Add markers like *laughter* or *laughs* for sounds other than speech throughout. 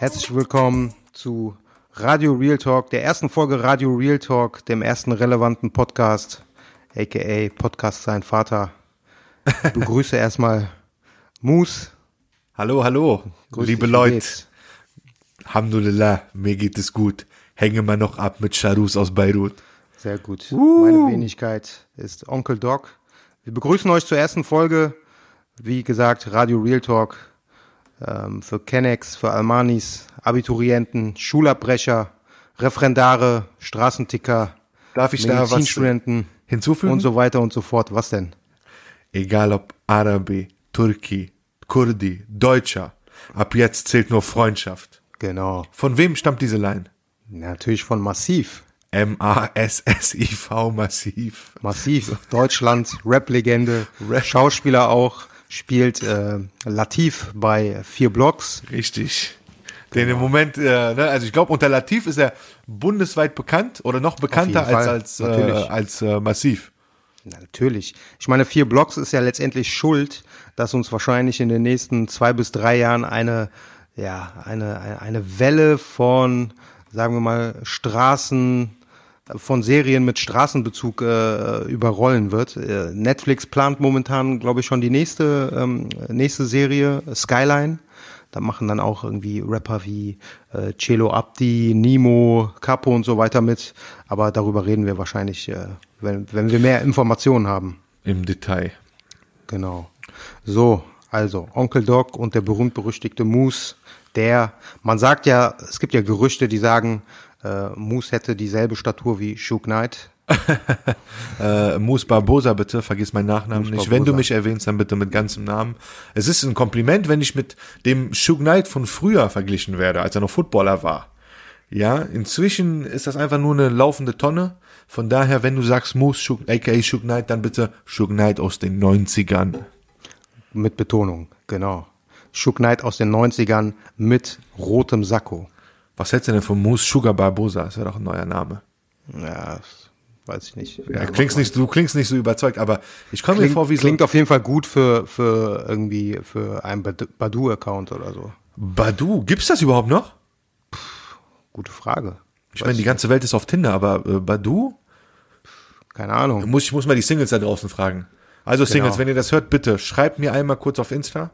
Herzlich willkommen zu Radio Real Talk, der ersten Folge Radio Real Talk, dem ersten relevanten Podcast, aka Podcast sein Vater. Ich begrüße *laughs* erstmal Mus. Hallo, hallo, Grüß liebe dich, Leute. geht's? Alhamdulillah, mir geht es gut. Hänge mal noch ab mit Charus aus Beirut. Sehr gut. Meine Wenigkeit ist Onkel Doc. Wir begrüßen euch zur ersten Folge. Wie gesagt, Radio Real Talk ähm, für Kennex, für Almanis, Abiturienten, Schulabbrecher, Referendare, Straßenticker, Darf ich da was Medizinstudenten hinzufügen? und so weiter und so fort. Was denn? Egal ob Arabi, Turki, Kurdi, Deutscher. Ab jetzt zählt nur Freundschaft. Genau. Von wem stammt diese Line? Natürlich von Massiv. M-A-S-S-I-V massiv. Massiv. Deutschland, Rap-Legende, Schauspieler auch, spielt äh, Latif bei vier Blocks. Richtig. Den im Moment, äh, ne, also ich glaube, unter Latif ist er bundesweit bekannt oder noch bekannter als, als, äh, als äh, massiv. Na, natürlich. Ich meine, vier Blocks ist ja letztendlich schuld, dass uns wahrscheinlich in den nächsten zwei bis drei Jahren eine, ja, eine- eine Welle von, sagen wir mal, Straßen, von Serien mit Straßenbezug äh, überrollen wird. Äh, Netflix plant momentan, glaube ich, schon die nächste, ähm, nächste Serie, Skyline. Da machen dann auch irgendwie Rapper wie äh, Celo Abdi, Nimo, Capo und so weiter mit. Aber darüber reden wir wahrscheinlich, äh, wenn, wenn wir mehr Informationen haben. Im Detail. Genau. So, also Onkel Doc und der berühmt-berüchtigte Moose, der, man sagt ja, es gibt ja Gerüchte, die sagen, äh, Moose hätte dieselbe Statur wie Shook Knight. *laughs* Äh, Mus Barbosa, bitte, vergiss meinen Nachnamen Mus nicht. Wenn du Barbosa. mich erwähnst, dann bitte mit ganzem Namen. Es ist ein Kompliment, wenn ich mit dem Shug Knight von früher verglichen werde, als er noch Footballer war. Ja, inzwischen ist das einfach nur eine laufende Tonne. Von daher, wenn du sagst Mus, Shug, aka Shug Knight, dann bitte Shug Knight aus den 90ern. Mit Betonung, genau. Shook Knight aus den 90ern mit rotem Sakko. Was hältst du denn von Mus Sugar Barbosa? Das wäre doch ein neuer Name. Ja, weiß ich nicht. Ja, klingst nicht, du klingst nicht so überzeugt, aber ich komme mir vor wie so klingt auf jeden Fall gut für, für irgendwie, für einen Bad- Badu-Account oder so. Badu. Gibt's das überhaupt noch? Gute Frage. Ich meine, die ganze Welt ist auf Tinder, aber äh, Badu? Keine Ahnung. Muss, ich muss mal die Singles da draußen fragen. Also Singles, Genau. wenn ihr das hört, bitte schreibt mir einmal kurz auf Insta,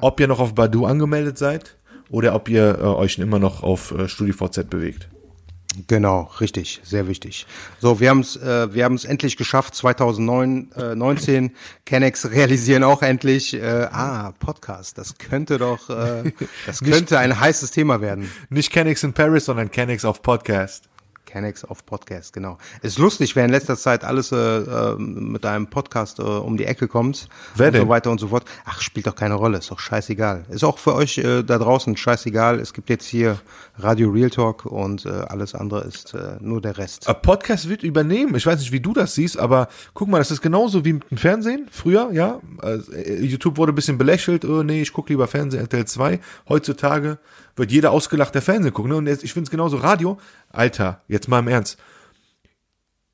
ob ihr noch auf Badu angemeldet seid oder ob ihr äh, euch immer noch auf äh, StudiVZ bewegt. Genau, richtig, sehr wichtig. So, wir haben es, äh, wir haben es endlich geschafft. 2009, äh, 19. *laughs* Kennex realisieren auch endlich. Äh, ah, Podcast. Das könnte doch, äh, *laughs* das könnte ein heißes Thema werden. Nicht Kennex in Paris, sondern Kennex auf Podcast. Kennex auf Podcast, genau. Ist lustig, wer in letzter Zeit alles äh, äh, mit einem Podcast äh, um die Ecke kommt Wer und so denn? weiter und so fort. Ach, spielt doch keine Rolle, ist doch scheißegal. Ist auch für euch äh, da draußen scheißegal. Es gibt jetzt hier Radio Real Talk und äh, alles andere ist äh, nur der Rest. Äh, Podcast wird übernehmen. Ich weiß nicht, wie du das siehst, aber guck mal, das ist genauso wie mit dem Fernsehen. Früher, ja. Äh, YouTube wurde ein bisschen belächelt. Oh, nee, ich gucke lieber Fernsehen, RTL 2. Heutzutage wird jeder ausgelacht, der Fernsehen guckt. Ne? Und jetzt, ich finde es genauso. Radio, Alter, jetzt mal im Ernst.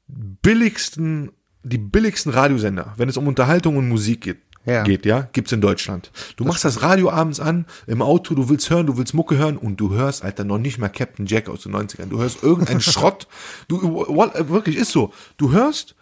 Billigsten, die billigsten Radiosender, wenn es um Unterhaltung und Musik geht, Ja. geht, ja, gibt's in Deutschland. Du machst das Radio abends an, im Auto, du willst hören, du willst Mucke hören und du hörst, Alter, noch nicht mal Captain Jack aus den 90ern. Du hörst irgendeinen *laughs* Schrott. Du, wirklich, ist so. Du hörst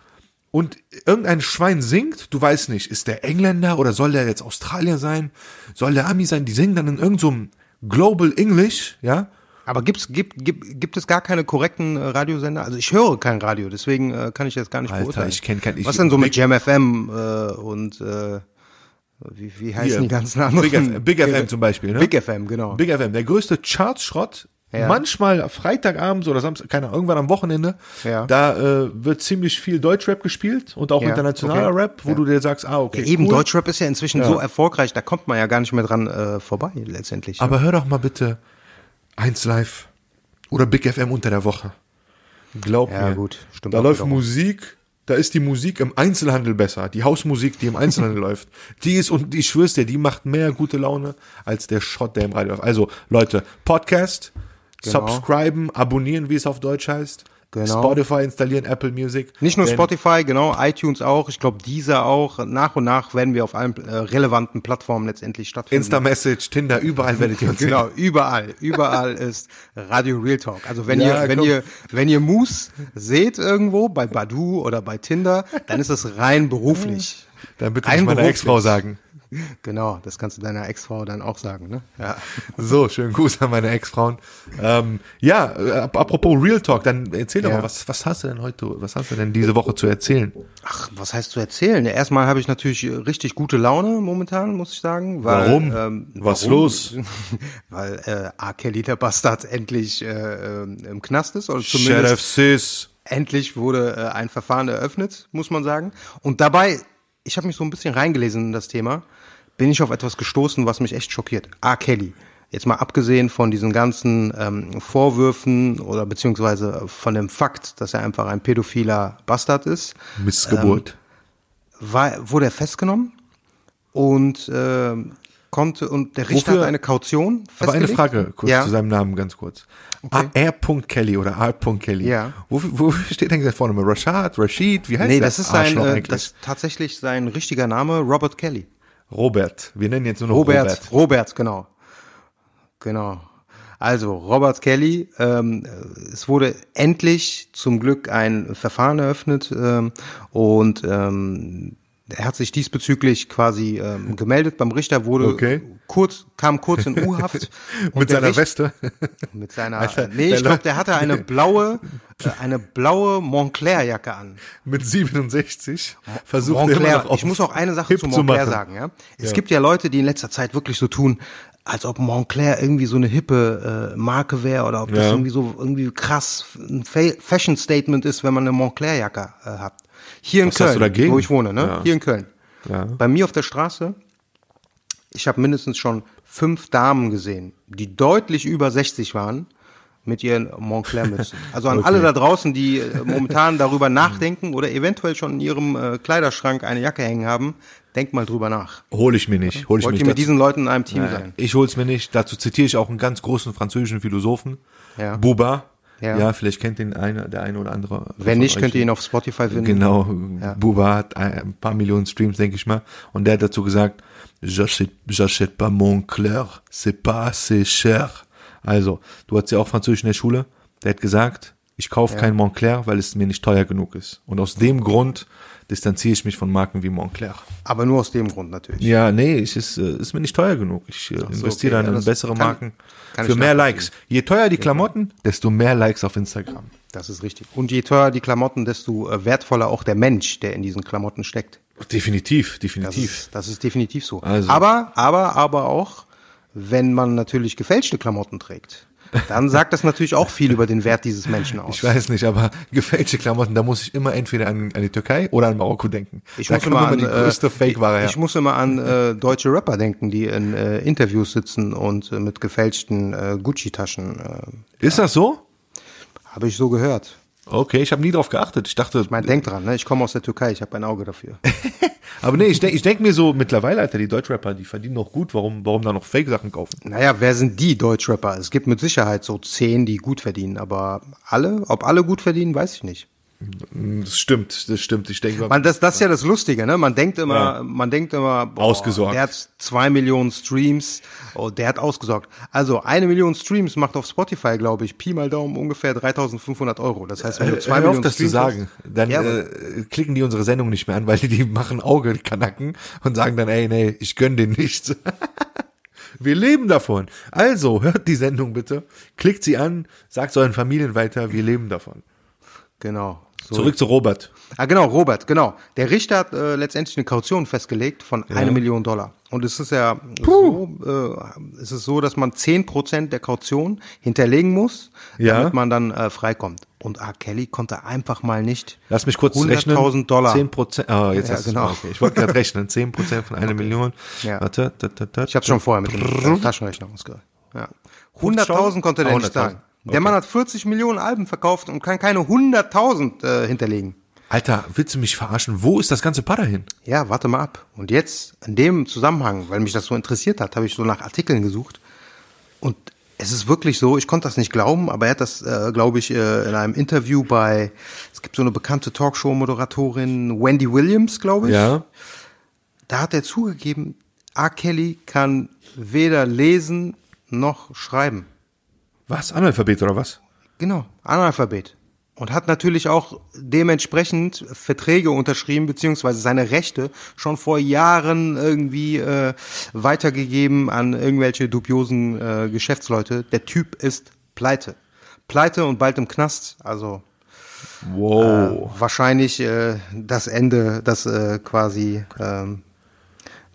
und irgendein Schwein singt, du weißt nicht, ist der Engländer oder soll der jetzt Australier sein? Soll der Ami sein? Die singen dann in irgendeinem Global English, ja? Aber gibt's, gibt, gibt, gibt es gar keine korrekten äh, Radiosender? Also ich höre kein Radio, deswegen äh, kann ich das gar nicht Alter, beurteilen. ich kenn kein- ich- Was denn so mit Jam FM äh, und äh, wie, wie heißen Hier, die ganzen anderen? Big FM, Big FM *laughs* zum Beispiel, ne? Big FM, genau. Big FM, der größte Chartschrott Ja. Manchmal Freitagabends oder Samstag, keine Ahnung, irgendwann am Wochenende, Ja. da äh, wird ziemlich viel Deutschrap gespielt und auch Ja, internationaler okay. Rap, wo du dir sagst, ah, okay, Eben, cool. Deutschrap ist ja inzwischen so erfolgreich, da kommt man ja gar nicht mehr dran äh, vorbei, letztendlich. Aber hör doch mal bitte 1 Live oder Big FM unter der Woche. Glaub Ja, mir. gut, stimmt Da läuft wiederum. Musik, da ist die Musik im Einzelhandel besser. Die Hausmusik, die im Einzelhandel *laughs* läuft. Die ist, und ich schwör's dir, die macht mehr gute Laune als der Shot, der im Radio läuft. Also, Leute, Podcast, Genau. subscriben, abonnieren, wie es auf Deutsch heißt. Genau. Spotify installieren, Apple Music. Nicht nur Spotify, genau, iTunes auch, ich glaube dieser auch. Nach und nach werden wir auf allen äh, relevanten Plattformen letztendlich stattfinden. Insta-Message, Tinder, überall werdet ihr uns *laughs* sehen. Genau, überall, überall *laughs* ist Radio Real Talk. Also wenn Ja, ihr, wenn komm. ihr, wenn ihr Moose seht irgendwo bei Badu oder bei Tinder, dann ist das rein beruflich. Dann bitte Rein nicht meiner. Ex-Frau sagen. Genau, das kannst du deiner Ex-Frau dann auch sagen, ne? Ja. So, schönen Gruß an meine Ex-Frauen. Ähm, ja, äh, ap- apropos Real Talk, dann erzähl doch Ja. mal, was, was hast du denn heute, was hast du denn diese Woche zu erzählen? Ach, was heißt zu erzählen? Erstmal habe ich natürlich äh, richtig gute Laune momentan, muss ich sagen. Weil, Warum? Ähm, Was warum? los? *laughs* weil äh, A. Kelly der Bastard endlich äh, ähm, im Knast ist oder Sheriff zumindest Sis. endlich wurde äh, ein Verfahren eröffnet, muss man sagen. Und dabei, ich habe mich so ein bisschen reingelesen in das Thema, bin ich auf etwas gestoßen, was mich echt schockiert. A. Kelly. Jetzt mal abgesehen von diesen ganzen ähm, Vorwürfen oder beziehungsweise von dem Fakt, dass er einfach ein pädophiler Bastard ist, Missgeburt. war, wurde er festgenommen und ähm, konnte und der Richter Wofür- hat eine Kaution Aber eine festgelegt. Frage kurz ja. zu seinem Namen, ganz kurz. A- R. Kelly oder R. Kelly. Ja. Wofür, wofür steht denn sein Vorname? Rashad, Rashid, wie heißt Nee, der das ist sein, äh, das ist tatsächlich sein richtiger Name, Robert Kelly. Robert. Wir nennen jetzt nur noch Robert, Robert. Robert, genau. Genau. Also, Robert Kelly, ähm, es wurde endlich zum Glück ein Verfahren eröffnet ähm, und ähm, er hat sich diesbezüglich quasi ähm, gemeldet beim Richter, wurde Okay. kurz, kam kurz in U-Haft. *laughs* Mit seiner Richt- Weste. *laughs* Mit seiner, Alter, nee, ich glaube, der hatte eine blaue, eine blaue Montclair-Jacke an. Mit 67 versucht er immer Montclair. auf Ich muss auch eine Sache zu zu Montclair machen. sagen, ja. Es Ja. gibt ja Leute, die in letzter Zeit wirklich so tun, als ob Montclair irgendwie so eine hippe äh, Marke wäre oder ob das Ja. irgendwie so irgendwie krass ein Fa Fashion Statement ist, wenn man eine Montclair Jacke äh, hat. Hier in Was Köln, wo ich wohne, ne? Ja. Hier in Köln. Ja. Bei mir auf der Straße, ich habe mindestens schon fünf Damen gesehen, die deutlich über 60 waren mit ihren Montclair-Mützen. Also an alle da draußen, die äh, momentan darüber nachdenken oder eventuell schon in ihrem äh, Kleiderschrank eine Jacke hängen haben, denkt mal drüber nach. Hol ich mir nicht. Hol ich Wollt ihr mit dazu- diesen Leuten in einem Team Ja, sein? Ich hol's mir nicht. Dazu zitiere ich auch einen ganz großen französischen Philosophen. Ja. Buba. Ja. Ja. vielleicht kennt den eine, der eine oder andere. Wenn nicht, euch. könnt ihr ihn auf Spotify finden. Genau. Buba hat ein, paar Millionen Streams, denke ich mal. Und der hat dazu gesagt, j'achète pas Montclair, c'est pas assez cher. Also, du hattest ja auch Französisch in der Schule. Der hat gesagt, ich kaufe kein Montclair, weil es mir nicht teuer genug ist. Und aus dem Grund distanziere ich mich von Marken wie Montclair. Aber nur aus dem Grund natürlich. Ja, nee, es ist, äh, ist mir nicht teuer genug. Ich äh, investiere okay, dann ja, in das bessere kann- Marken kann für mehr. Likes. Je teuer die Klamotten, desto mehr Likes auf Instagram. Das ist richtig. Und je teurer die Klamotten, desto äh, wertvoller auch der Mensch, der in diesen Klamotten steckt. Definitiv, Das definitiv. ist, das ist definitiv so. Also. Aber, aber, aber auch, wenn man natürlich gefälschte Klamotten trägt, dann sagt das natürlich auch viel über den Wert dieses Menschen *laughs* aus. Ich weiß nicht, aber gefälschte Klamotten, da muss ich immer entweder an, an die Türkei oder an Marokko denken. Ich da muss immer an die größte äh, Fake-Ware. Ich muss immer an äh, deutsche Rapper denken, die in äh, Interviews sitzen und äh, mit gefälschten äh, Gucci-Taschen. Äh, Ist das so? Habe ich so gehört. Okay, ich habe nie drauf geachtet. Ich dachte, Ich meine, denk dran, ne? ich komme aus der Türkei, ich habe ein Auge dafür. *laughs* aber nee, ich denke ich denk mir so mittlerweile, Alter, die Deutschrapper, die verdienen noch gut. Warum, warum da noch Fake-Sachen kaufen? Naja, wer sind die Deutschrapper? Es gibt mit Sicherheit so zehn, die gut verdienen, aber alle, ob alle gut verdienen, weiß ich nicht. Das stimmt, das stimmt. Ich denke, Man, das, das ist ja das Lustige, ne? Man denkt immer, Ja. man denkt immer, boah, Ausgesorgt. Der hat zwei Millionen Streams, oh, der hat ausgesorgt. Also eine Million Streams macht auf Spotify, glaube ich, Pi mal Daumen ungefähr 3.500 Euro. Das heißt, wenn du zwei Hör Millionen auf, das zu Streams sagen. hast- Dann Ja, äh, klicken die unsere Sendung nicht mehr an, *laughs* weil die, die machen Auge, die Kanacken und sagen dann, ey, nee, ich gönn den nichts. *laughs* Wir leben davon. Also, hört die Sendung bitte, klickt sie an, sagt euren Familien weiter, wir leben davon. genau. So. Zurück zu Robert. Ah, genau, Robert, genau. Der Richter hat äh, letztendlich eine Kaution festgelegt von eine Million Dollar. Und es ist ja so, äh, es ist so, dass man 10% der Kaution hinterlegen muss, Ja. damit man dann äh, freikommt. Und R. Kelly konnte einfach mal nicht Lass mich kurz rechnen. 100.000 Dollar. 10 Prozent. Oh, jetzt Ja, hast genau. okay. Ich wollte gerade rechnen. 10 Prozent von einer Million. Ja. Warte. Da, da, da, Ich habe schon vorher mit dem äh, Taschenrechner ausgerechnet. Ja. 100.000 konnte der nicht 100.000. sagen. Der Okay. Mann hat 40 Millionen Alben verkauft und kann keine 100.000 äh, hinterlegen. Alter, willst du mich verarschen? Wo ist das ganze Pader hin? Ja, warte mal ab. Und jetzt, in dem Zusammenhang, weil mich das so interessiert hat, habe ich so nach Artikeln gesucht. Und es ist wirklich so, ich konnte das nicht glauben, aber er hat das, äh, glaube ich, äh, in einem Interview bei, es gibt so eine bekannte Talkshow-Moderatorin, Wendy Williams, glaube ich. Ja. Da hat er zugegeben, R. Kelly kann weder lesen noch schreiben. Was? Analphabet oder was? Genau, Analphabet. Und hat natürlich auch dementsprechend Verträge unterschrieben, beziehungsweise seine Rechte schon vor Jahren irgendwie äh, weitergegeben an irgendwelche dubiosen äh, Geschäftsleute. Der Typ ist pleite. Pleite und bald im Knast. Also Wow. wahrscheinlich äh, das Ende, das äh, quasi, ähm,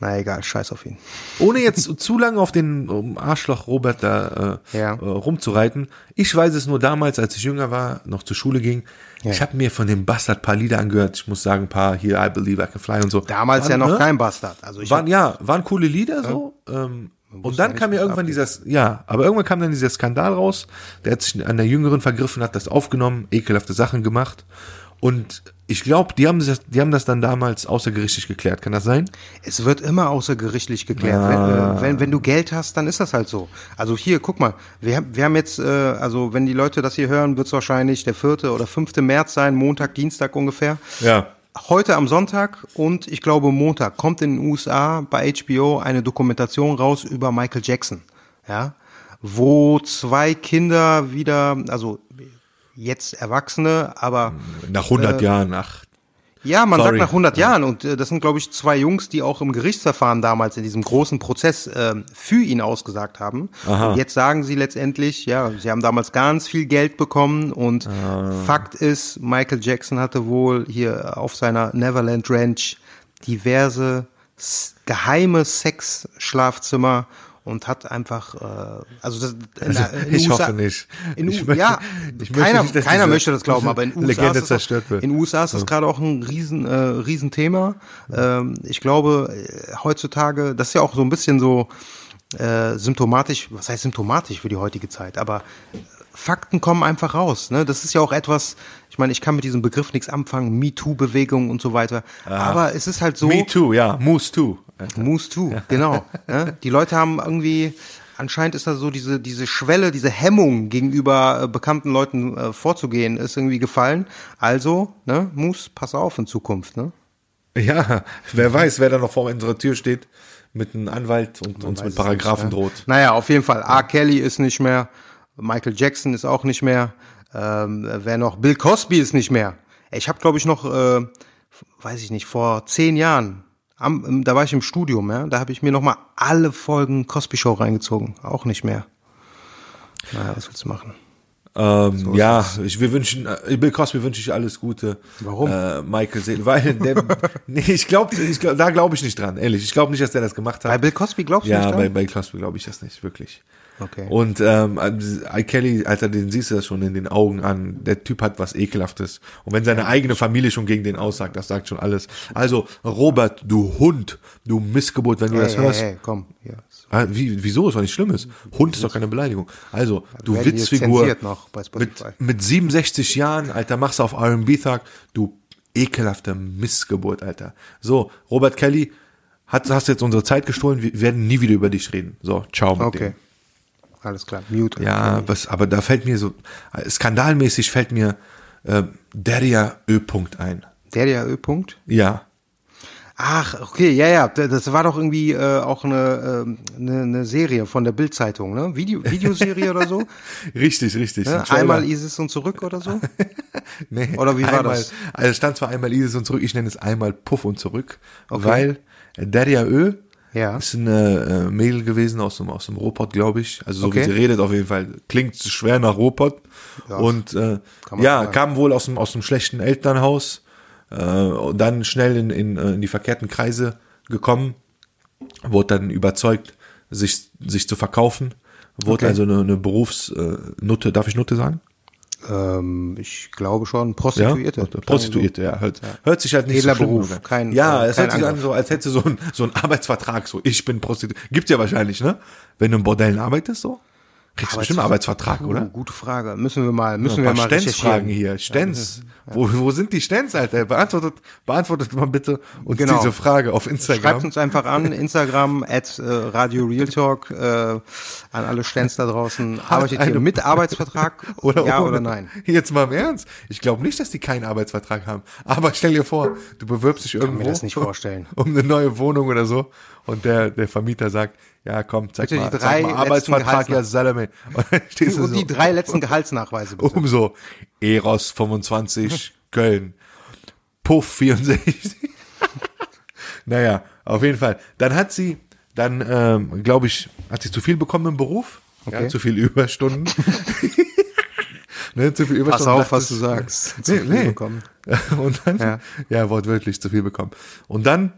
na egal, scheiß auf ihn. Ohne jetzt *laughs* zu lange auf den Arschloch Robert da äh, Ja. äh, rumzureiten. Ich weiß es nur damals, als ich jünger war, noch zur Schule ging. Ich habe mir von dem Bastard paar Lieder angehört. Ich muss sagen, ein paar hier I Believe I Can Fly und so. Damals waren, ja noch ne? kein Bastard. Also ich waren ja, waren coole Lieder so. Ähm, und dann kam ja irgendwann dieses, ja, aber irgendwann kam dann dieser Skandal raus. Der hat sich an der Jüngeren vergriffen, hat das aufgenommen, ekelhafte Sachen gemacht. Und ich glaube, die haben das, die haben das dann damals außergerichtlich geklärt. Kann das sein? Es wird immer außergerichtlich geklärt. Wenn, äh, wenn, wenn du Geld hast, dann ist das halt so. Also hier, guck mal, wir, haben- wir haben jetzt, äh, also wenn die Leute das hier hören, wird es wahrscheinlich der 4. oder 5. März sein, Montag, Dienstag ungefähr. Ja. Heute am Sonntag und ich glaube Montag kommt in den USA bei HBO eine Dokumentation raus über Michael Jackson. Ja, wo zwei Kinder wieder, also jetzt Erwachsene, aber Nach 100 Jahren, ach, ja, man Sorry. sagt nach 100 Jahren und äh, das sind, glaube ich, zwei Jungs, die auch im Gerichtsverfahren damals in diesem großen Prozess äh, für ihn ausgesagt haben. Und jetzt sagen sie letztendlich, ja, sie haben damals ganz viel Geld bekommen und Fakt ist, Michael Jackson hatte wohl hier auf seiner Neverland Ranch diverse geheime Sexschlafzimmer und hat einfach, äh, also das, *laughs* Also, in ich USA, hoffe nicht. In, Ich möchte- ja, *laughs* ich möchte keiner, nicht, dass keiner möchte das glauben, aber in *laughs* USA Legende ist das auch, in USA ist das gerade auch ein riesen, äh, Riesenthema. Ähm, ich glaube, äh, heutzutage, das ist ja auch so ein bisschen so äh, symptomatisch, was heißt symptomatisch für die heutige Zeit, aber Fakten kommen einfach raus. Ne? Das ist ja auch etwas, ich meine, ich kann mit diesem Begriff nichts anfangen, MeToo-Bewegung und so weiter. Aber es ist halt so. Me too, ja, Moose too. Moose too, genau. ne? Die Leute haben irgendwie, anscheinend ist da so diese, diese Schwelle, diese Hemmung gegenüber äh, bekannten Leuten äh, vorzugehen, ist irgendwie gefallen. Also, ne, Moose, pass auf in Zukunft, ne? Ja, wer weiß, wer da noch vor unserer Tür steht mit einem Anwalt und uns mit Paragraphen droht. Naja, auf jeden Fall. R. Kelly ist nicht mehr, Michael Jackson ist auch nicht mehr, ähm, wer noch? Bill Cosby ist nicht mehr. Ich habe, glaube ich, noch, äh, weiß ich nicht, vor zehn Jahren, am, da war ich im Studium, ja, da habe ich mir noch mal alle Folgen Cosby Show reingezogen. Auch nicht mehr. Naja, was willst du machen? Ähm, ja, ich, wir wünschen, äh, Bill Cosby wünsche ich alles Gute. Warum? Äh, Michael Seel, weil der, *laughs* nee, ich glaube, ich glaub, da glaube ich nicht dran, ehrlich. Ich glaube nicht, dass der das gemacht hat. Bei Bill Cosby glaubst du ja, nicht bei, dran? bei Cosby glaube ich das nicht, wirklich. Okay. Und ähm, I. Kelly, Alter, den siehst du das schon in den Augen an. Der Typ hat was Ekelhaftes. Und wenn seine eigene Familie schon gegen den aussagt, das sagt schon alles. Also, Robert, du Hund, du Missgeburt, wenn du das hey, hörst. hey, hey, komm. Ja. Ah, wie, wieso? Ist doch nicht Schlimmes. Hund ist doch keine Beleidigung. Also, du Witzfigur. Mit, mit 67 Jahren, Alter, machst du auf R&B-Tag, du ekelhafter Missgeburt, Alter. So, Robert Kelly, hat, hast jetzt unsere Zeit gestohlen, wir werden nie wieder über dich reden. So, ciao mit Okay. dem. Alles klar. Mute. Ja, was, aber da fällt mir so, skandalmäßig fällt mir äh, Deria Ö. -Punkt ein. Der der Ö-Punkt. Ja. Ach, okay, ja, ja, das war doch irgendwie äh, auch eine, ähm, eine, eine Serie von der Bild-Zeitung, ne? Video, Videoserie oder so. *laughs* Richtig, richtig. Ne? Einmal ISIS und zurück oder so. *laughs* Nee, Oder wie war einmal, das? Also es stand zwar einmal Isis und zurück, ich nenne es einmal Puff und zurück, weil Deria Ö. Ja. ist eine äh, Mädel gewesen aus dem, aus dem Ruhrpott, glaube ich. Also so Okay. wie sie redet auf jeden Fall. Klingt schwer nach Ruhrpott. und äh, ja, sagen. kam wohl aus dem, aus dem schlechten Elternhaus. Äh, und dann schnell in, in, äh, in die verkehrten Kreise gekommen. wurde dann überzeugt, sich, sich zu verkaufen, wurde Okay. also eine, eine Berufsnutte, darf ich Nutte sagen? Ähm, ich glaube schon, Ja, Prostituierte. Prostituierte, ja. Hört, hört sich halt nicht Edler so schlimm Beruf, an. kein- ja, äh, es hört sich an so, als hätte so ein, so ein Arbeitsvertrag, so, ich bin Prostituierte. Gibt's ja wahrscheinlich, ne? Wenn du im Bordellen arbeitest, so. Kriegst du bestimmt einen Arbeitsvertrag, oder? Gute Frage. Müssen wir mal, müssen Ein wir mal Stens-Fragen recherchieren. hier. Stens. Wo, wo sind die Stens, Alter? Beantwortet, beantwortet mal bitte uns Genau. diese Frage auf Schreibt Instagram. uns einfach an, Instagram, at äh, Radio Real Talk, äh, an alle Stens da draußen. Arbeitet ihr mit Arbeitsvertrag? *laughs* Oder ja ohne. oder nein? Jetzt mal im Ernst. Ich glaube nicht, dass die keinen Arbeitsvertrag haben. Aber stell dir vor, du bewirbst dich irgendwo. mir das nicht vorstellen. Um eine neue Wohnung oder so. Und der, der Vermieter sagt, ja komm, zeig Bitte die mal, drei zeig mal Arbeitsvertrag, ja Salome. *laughs* Und dann Und so. die drei letzten Gehaltsnachweise bitte. um so Eros 25 *laughs* Köln Puff 64 *laughs* naja auf jeden Fall dann hat sie dann ähm, glaube ich hat sie zu viel bekommen im Beruf ja, Okay. zu viel Überstunden ne, zu viel Pass Überstunden auf, was du sagst. Nee, Zu viel nee. bekommen. und dann, ja. Ja. wortwörtlich zu viel bekommen. Und dann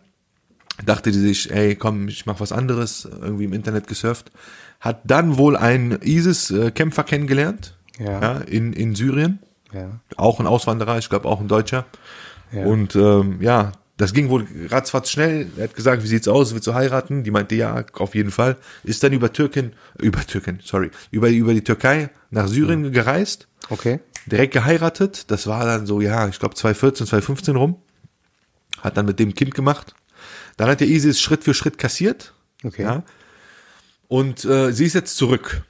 dachte die sich, ey, komm, ich mach was anderes, irgendwie im Internet gesurft. Hat dann wohl einen ISIS-Kämpfer kennengelernt, Ja. in, in Syrien. Ja. Auch ein Auswanderer, ich glaube auch ein Deutscher. Ja. Und ähm, ja, das ging wohl ratzfatz schnell. Er hat gesagt, wie sieht's aus, willst du heiraten? Die meinte, ja, auf jeden Fall. Ist dann über Türkin, über Türkin, sorry, über, über die Türkei nach Syrien gereist Okay. direkt geheiratet. Das war dann so, ja, ich glaube 2014, 2015 rum. Hat dann mit dem Kind gemacht. Dann hat der ISIS Schritt für Schritt kassiert. Okay. Ja. Und äh, sie ist jetzt zurück.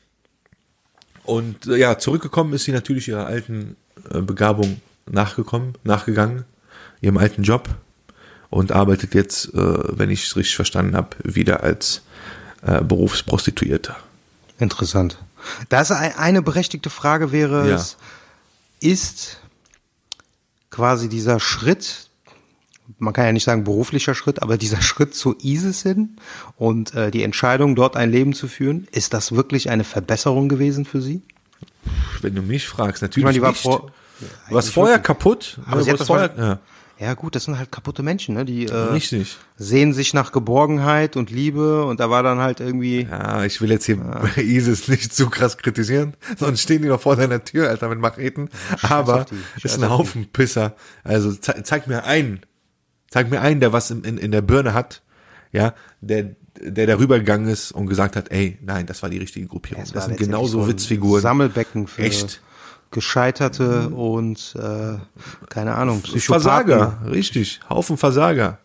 Und äh, ja, zurückgekommen ist sie natürlich ihrer alten äh, Begabung nachgekommen, nachgegangen, ihrem alten Job und arbeitet jetzt, äh, wenn ich es richtig verstanden habe, wieder als äh, Berufsprostituierte. Interessant. Das ein, eine berechtigte Frage wäre Ja. ist quasi dieser Schritt, man kann ja nicht sagen beruflicher Schritt, aber dieser *laughs* Schritt zu ISIS hin und äh, die Entscheidung, dort ein Leben zu führen, ist das wirklich eine Verbesserung gewesen für sie? Wenn du mich fragst, natürlich Ich meine, die war nicht. vor. Du warst vorher kaputt. Aber sie hat das vorher, mal- ja. Ja gut, das sind halt kaputte Menschen, ne? Die äh, Richtig. sehen sich nach Geborgenheit und Liebe und da war dann halt irgendwie. Ja, ich will jetzt hier bei *laughs* ISIS nicht zu krass kritisieren, sonst stehen die noch vor deiner Tür, Alter, mit Macheten. Aber die, scheiß ist ein auf Haufen Pisser. Also ze zeig mir einen, zeig mir einen, der was in, in, in der Birne hat, ja, der der darüber gegangen ist und gesagt hat, ey, nein, das war die richtige Gruppierung. Es das sind genauso so Witzfiguren. Sammelbecken für Echt. Gescheiterte und äh, keine Ahnung, Psychopathen. Versager, richtig, Haufen Versager.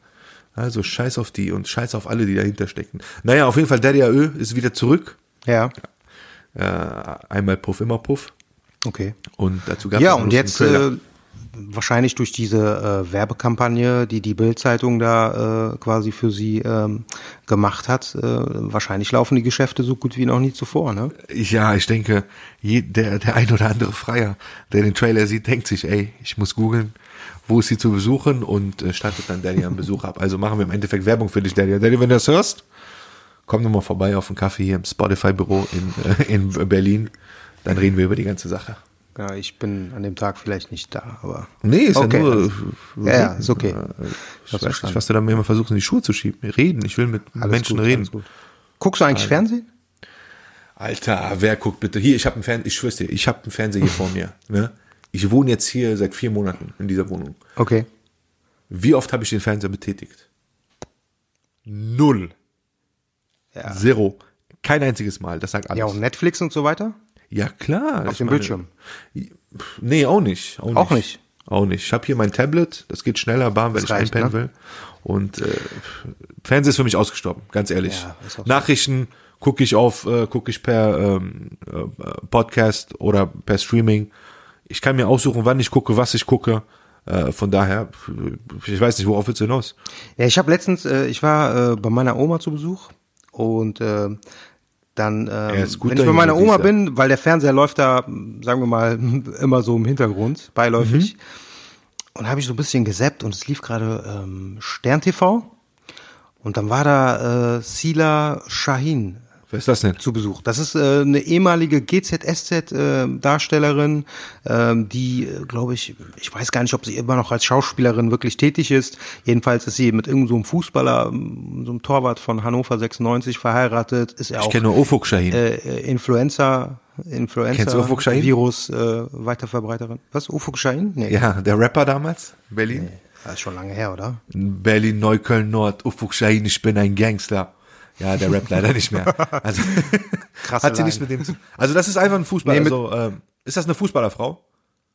Also scheiß auf die und scheiß auf alle, die dahinter stecken. Naja, auf jeden Fall, Daddy Ö ist wieder zurück. Ja, Äh, einmal Puff, immer Puff. okay. Und dazu gab Ja, es und jetzt äh, wahrscheinlich durch diese äh, Werbekampagne, die die Bild-Zeitung da äh, quasi für sie ähm, gemacht hat, äh, wahrscheinlich laufen die Geschäfte so gut wie noch nie zuvor, ne? Ja, ich denke, je, der, der ein oder andere Freier, der den Trailer sieht, denkt sich, ey, ich muss googeln, wo ist sie zu besuchen und äh, startet dann Daddy am Besuch ab. Also machen wir im Endeffekt Werbung für dich, Daddy. Daddy, wenn du das hörst, komm doch mal vorbei auf einen Kaffee hier im Spotify-Büro in, äh, in Berlin. Dann reden wir über die ganze Sache. Ja, ich bin an dem Tag vielleicht nicht da, aber. Nee, ist Okay, ja nur. alles- Ja, ja, ist okay. Ich weiß nicht, was du da mir immer versuchst, in die Schuhe zu schieben. Reden, ich will mit Alles Menschen gut, reden. Guckst du eigentlich Fernsehen? Alter, wer guckt bitte? Hier, ich habe einen Fernseher, ich schwör's dir, ich habe einen Fernseher hier vor mir. Ne? Ich wohne jetzt hier seit vier Monaten in dieser Wohnung. Okay. Wie oft habe ich den Fernseher betätigt? Null. Ja. Zero. Kein einziges Mal, das sagt alles. Ja, und Netflix und so weiter? Ja, klar. Auf dem meine- Bildschirm. Nee, auch nicht. Auch nicht. Auch nicht? Auch nicht. Ich habe hier mein Tablet, das geht schneller, bam, wenn Das ich reicht, einpennen ne? will. Und äh, Fernseher ist für mich ausgestorben, ganz ehrlich. Ja. Nachrichten gucke ich auf, äh, gucke ich per ähm, äh, Podcast oder per Streaming. Ich kann mir aussuchen, wann ich gucke, was ich gucke. Äh, von daher, ich weiß nicht, worauf willst du hinaus? Ja, ich habe letztens, äh, ich war äh, bei meiner Oma zu Besuch und äh, dann, ähm, wenn ich bei meiner Oma bin, weil der Fernseher läuft da, sagen wir mal, *laughs* immer so im Hintergrund, beiläufig, und habe ich so ein bisschen gesappt und es lief gerade ähm, Stern TV und dann war da äh, Sila Shahin. Wer ist das denn? zu Besuch. Das ist äh, eine ehemalige GZSZ-Darstellerin, ähm, die, äh, glaube ich, ich weiß gar nicht, ob sie immer noch als Schauspielerin wirklich tätig ist. Jedenfalls ist sie mit irgendeinem so einem Fußballer, so einem Torwart von Hannover 96 verheiratet. Ist er Ich auch kenne nur Ofuk Shahin. äh, Influenza, Kennst du Ufuk Influenza Shahin? Virus äh, Weiterverbreiterin. Was? Ufuk Shahin? Nee. ja, der Rapper damals, Berlin. Das ist schon lange her, oder? Berlin, Neukölln, Nord, Ufuk Shahin, ich bin ein Gangster. Ja, der rappt leider nicht mehr. *laughs* Also, Krasse hat sie nichts mit dem zu Also das ist einfach ein Fußballer. Nee, also, ähm, ist das eine Fußballerfrau?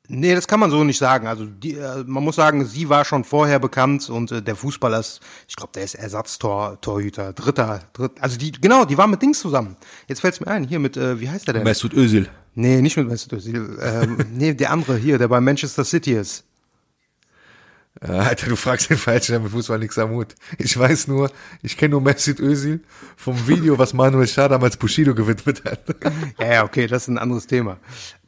Nee, das kann man so nicht sagen. Also die, äh, man muss sagen, sie war schon vorher bekannt und äh, der Fußballer ist, ich glaube, der ist Ersatztor, Torhüter, Dritter, Dritt, also die, genau, die war mit Dings zusammen. Jetzt fällt's mir ein, hier mit, äh, wie heißt der denn? Mesut Özil. nee, nicht mit Mesut Özil, ähm, *laughs* nee, der andere hier, der bei Manchester City ist. Äh, Alter, du fragst den Falschen, der mit Fußball nichts am Hut. Ich weiß nur, ich kenne nur Mesut Özil vom Video, was Manuel Schah damals Bushido gewidmet hat. *laughs* Ja, ja, okay, das ist ein anderes Thema.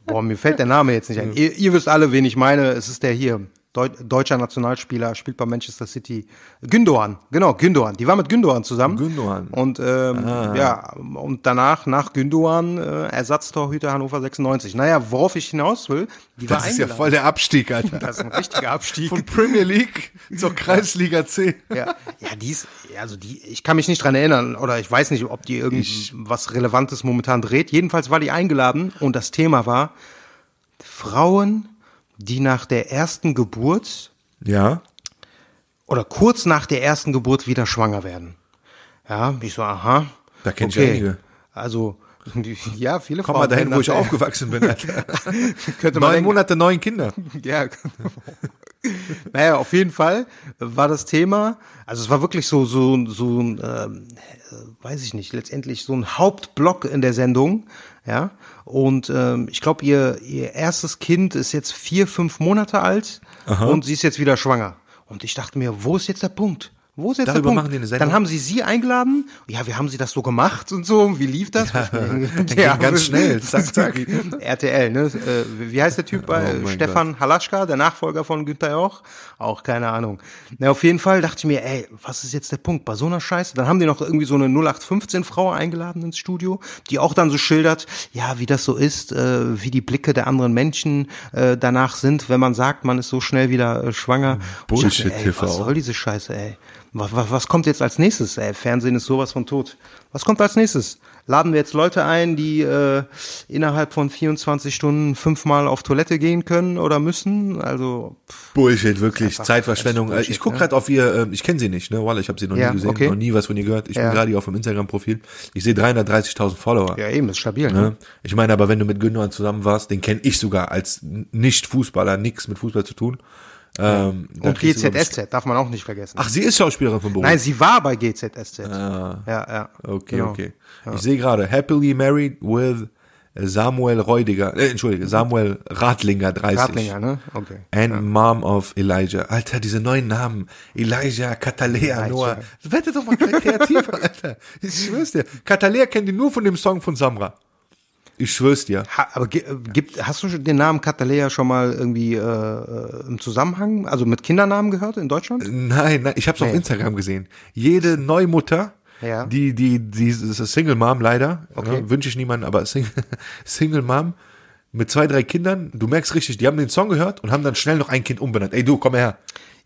Boah, mir fällt der Name jetzt nicht ein. Ihr, ihr wisst alle, wen ich meine. Es ist der hier. Deu deutscher Nationalspieler, spielt bei Manchester City. Gündogan, genau, Gündogan. Die war mit Gündogan zusammen. Gündogan. Und ähm, ja, und danach, nach Gündogan, äh, Ersatztorhüter Hannover 96. Naja, worauf ich hinaus will, die war Das ist ja voll der Abstieg, Alter. Das ist ein richtiger Abstieg. Von Premier League zur Kreisliga C. Ja, ja, die ist, also die, ich kann mich nicht dran erinnern oder ich weiß nicht, ob die irgendwas Relevantes momentan dreht. Jedenfalls war die eingeladen und das Thema war Frauen, die nach der ersten Geburt Ja. oder kurz nach der ersten Geburt wieder schwanger werden. Ja, ich so, aha. Da kenn ich einige. Also, *laughs* ja, viele Komm Frauen. mal dahin, wo ich aufgewachsen bin, *laughs* Alter. Neun Monate, neun Kinder. *laughs* Ja. *laughs* naja, auf jeden Fall war das Thema, also es war wirklich so, so, so ein, ähm, äh, weiß ich nicht, letztendlich so ein Hauptblock in der Sendung, ja. Und ähm, ich glaube, ihr, ihr erstes Kind ist jetzt vier, fünf Monate alt und sie ist jetzt wieder schwanger. Und ich dachte mir, wo ist jetzt der Punkt? Wo ist jetzt Darüber der Punkt? machen die eine Sendung? Dann haben sie sie eingeladen. Ja, wie haben sie das so gemacht und so? Wie lief das? *laughs* *laughs* ging ganz schnell. *laughs* Zack, zack. RTL, ne? Äh, wie heißt der Typ bei Oh Stefan Halaschka, der Nachfolger von Günther Jauch? Auch keine Ahnung. Na, auf jeden Fall dachte ich mir, ey, was ist jetzt der Punkt bei so einer Scheiße? Dann haben die noch irgendwie so eine 0815 Frau eingeladen ins Studio, die auch dann so schildert, ja, wie das so ist, äh, wie die Blicke der anderen Menschen äh, danach sind, wenn man sagt, man ist so schnell wieder schwanger. Ey, Bullshit-TV. Was soll diese Scheiße, ey? Was, was, was kommt jetzt als nächstes? Ey, Fernsehen ist sowas von tot. Was kommt als nächstes? Laden wir jetzt Leute ein, die äh, innerhalb von 24 Stunden fünfmal auf Toilette gehen können oder müssen? Also pff, Bullshit, wirklich. Zeitverschwendung. echt Bullshit, ich guck ne? gerade auf ihr, ähm, ich kenne sie nicht, ne? Walla, ich habe sie noch Ja, nie gesehen, okay. noch nie was von ihr gehört. Ich Ja. bin gerade hier auf dem Instagram-Profil. Ich sehe 330.000 Follower. ja eben, ist stabil. Ne? Ne? Ich meine aber, wenn du mit Gündogan zusammen warst, den kenne ich sogar als Nicht-Fußballer, nix mit Fußball zu tun. Ähm, Und GZSZ darf man auch nicht vergessen. Ach, sie ist Schauspielerin von Beruf. Nein, sie war bei GZSZ. Ja, ja. Okay, genau. okay. Ich sehe gerade, happily married with Samuel Reudiger, äh, entschuldige, Samuel Radlinger 30. Radlinger, ne? Okay. And Mom of Elijah. Alter, diese neuen Namen. Elijah, Katalea, Noah. Wette doch mal kreativ, *laughs* Alter. Ich schwör's dir. Katalea kennt die nur von dem Song von Samra. Ich schwör's dir. Ha, aber äh, gibt, hast du den Namen Katalea schon mal irgendwie äh, äh, im Zusammenhang, also mit Kindernamen gehört in Deutschland? Nein, nein, ich hab's auf Nee. Instagram gesehen. Jede Neumutter, Ja. die, die, die, das ist Single Mom leider, Okay. ne, wünsche ich niemanden, aber Single, *laughs* Single Mom mit zwei, drei Kindern, du merkst richtig, die haben den Song gehört und haben dann schnell noch ein Kind umbenannt. Ey, du, komm her.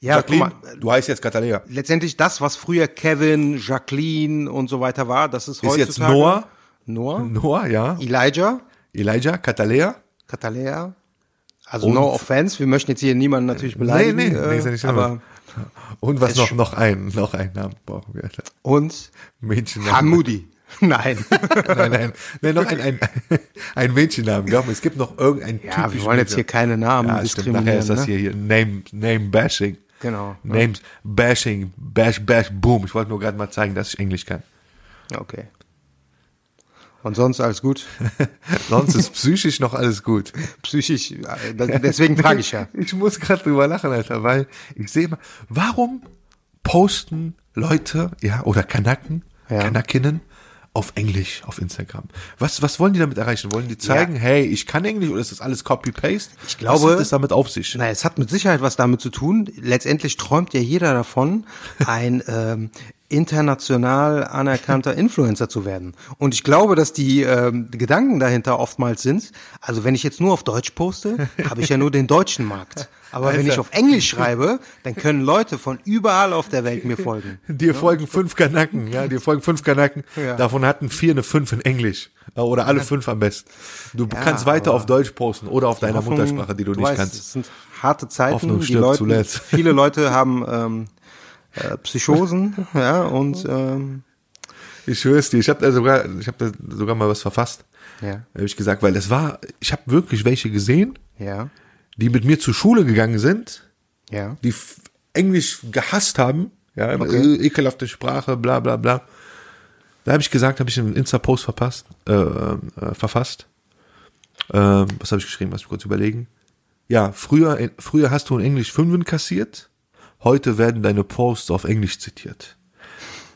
Ja, Jacqueline, mal, du heißt jetzt Katalea. Letztendlich das, was früher Kevin, Jacqueline und so weiter war, das ist, Ist jetzt heutzutage Noah? Noah, Noah, ja. Elijah, Elijah, Katalea. Katalea. Also Und- no offense, wir möchten jetzt hier niemanden natürlich beleidigen. nee, nee, äh, ist ja nicht aber Und was noch, noch ein, noch einen Namen brauchen wir. Und Mädchennamen. Hamudi. *laughs* *laughs* Nein. nein, nein, nein, noch ein, ein, ein Mädchennamen. Glaub mir, es gibt noch irgendeinen ja, wir wollen jetzt hier keine Namen Ja, diskriminieren. Nachher ist das ne? hier, hier Name, Name Bashing. Genau. Names Bashing, Bash, Bash, Boom. Ich wollte nur gerade mal zeigen, dass ich Englisch kann. Okay. Und sonst alles gut? *laughs* Sonst ist psychisch noch alles gut. Psychisch, äh, deswegen frage ich ja. *laughs* Ich muss gerade drüber lachen, Alter, weil ich sehe mal, warum posten Leute, ja, oder Kanaken, Ja. Kanakinnen auf Englisch auf Instagram? Was, was wollen die damit erreichen? Wollen die zeigen, hey, ich kann Englisch oder ist das alles Copy-Paste? Ich glaube- was hat es damit auf sich? Na, es hat mit Sicherheit was damit zu tun. Letztendlich träumt ja jeder davon, ein *laughs* ähm, international anerkannter Influencer zu werden. Und ich glaube, dass die ähm, Gedanken dahinter oftmals sind, also wenn ich jetzt nur auf Deutsch poste, habe ich ja nur den deutschen Markt. Aber wenn ich auf Englisch schreibe, dann können Leute von überall auf der Welt mir folgen. Dir folgen fünf Kanaken, ja, dir folgen fünf Kanaken. Ja. Davon hatten vier eine fünf in Englisch. Ja, Oder alle fünf am besten. Du kannst weiter auf Deutsch posten oder auf deiner Hoffnung, Muttersprache, die du, nicht weißt, kannst. Es sind harte Zeiten. Hoffnung stirbt Leute, zuletzt. Viele Leute haben ähm, äh, Psychosen, *laughs* ja, und ähm, Ich schwör's dir, ich habe da sogar, ich habe da sogar mal was verfasst. ja, habe ich gesagt, weil das war, ich habe wirklich welche gesehen, ja, die mit mir zur Schule gegangen sind, ja. die Englisch gehasst haben, ja, Okay. äh, ekelhafte Sprache, bla bla bla. Da habe ich gesagt, habe ich einen Insta-Post verpasst, äh, äh, verfasst. Ähm, was habe ich geschrieben? Lass mich kurz überlegen. Ja, früher, früher hast du in Englisch Fünfen kassiert, heute werden deine Posts auf Englisch zitiert.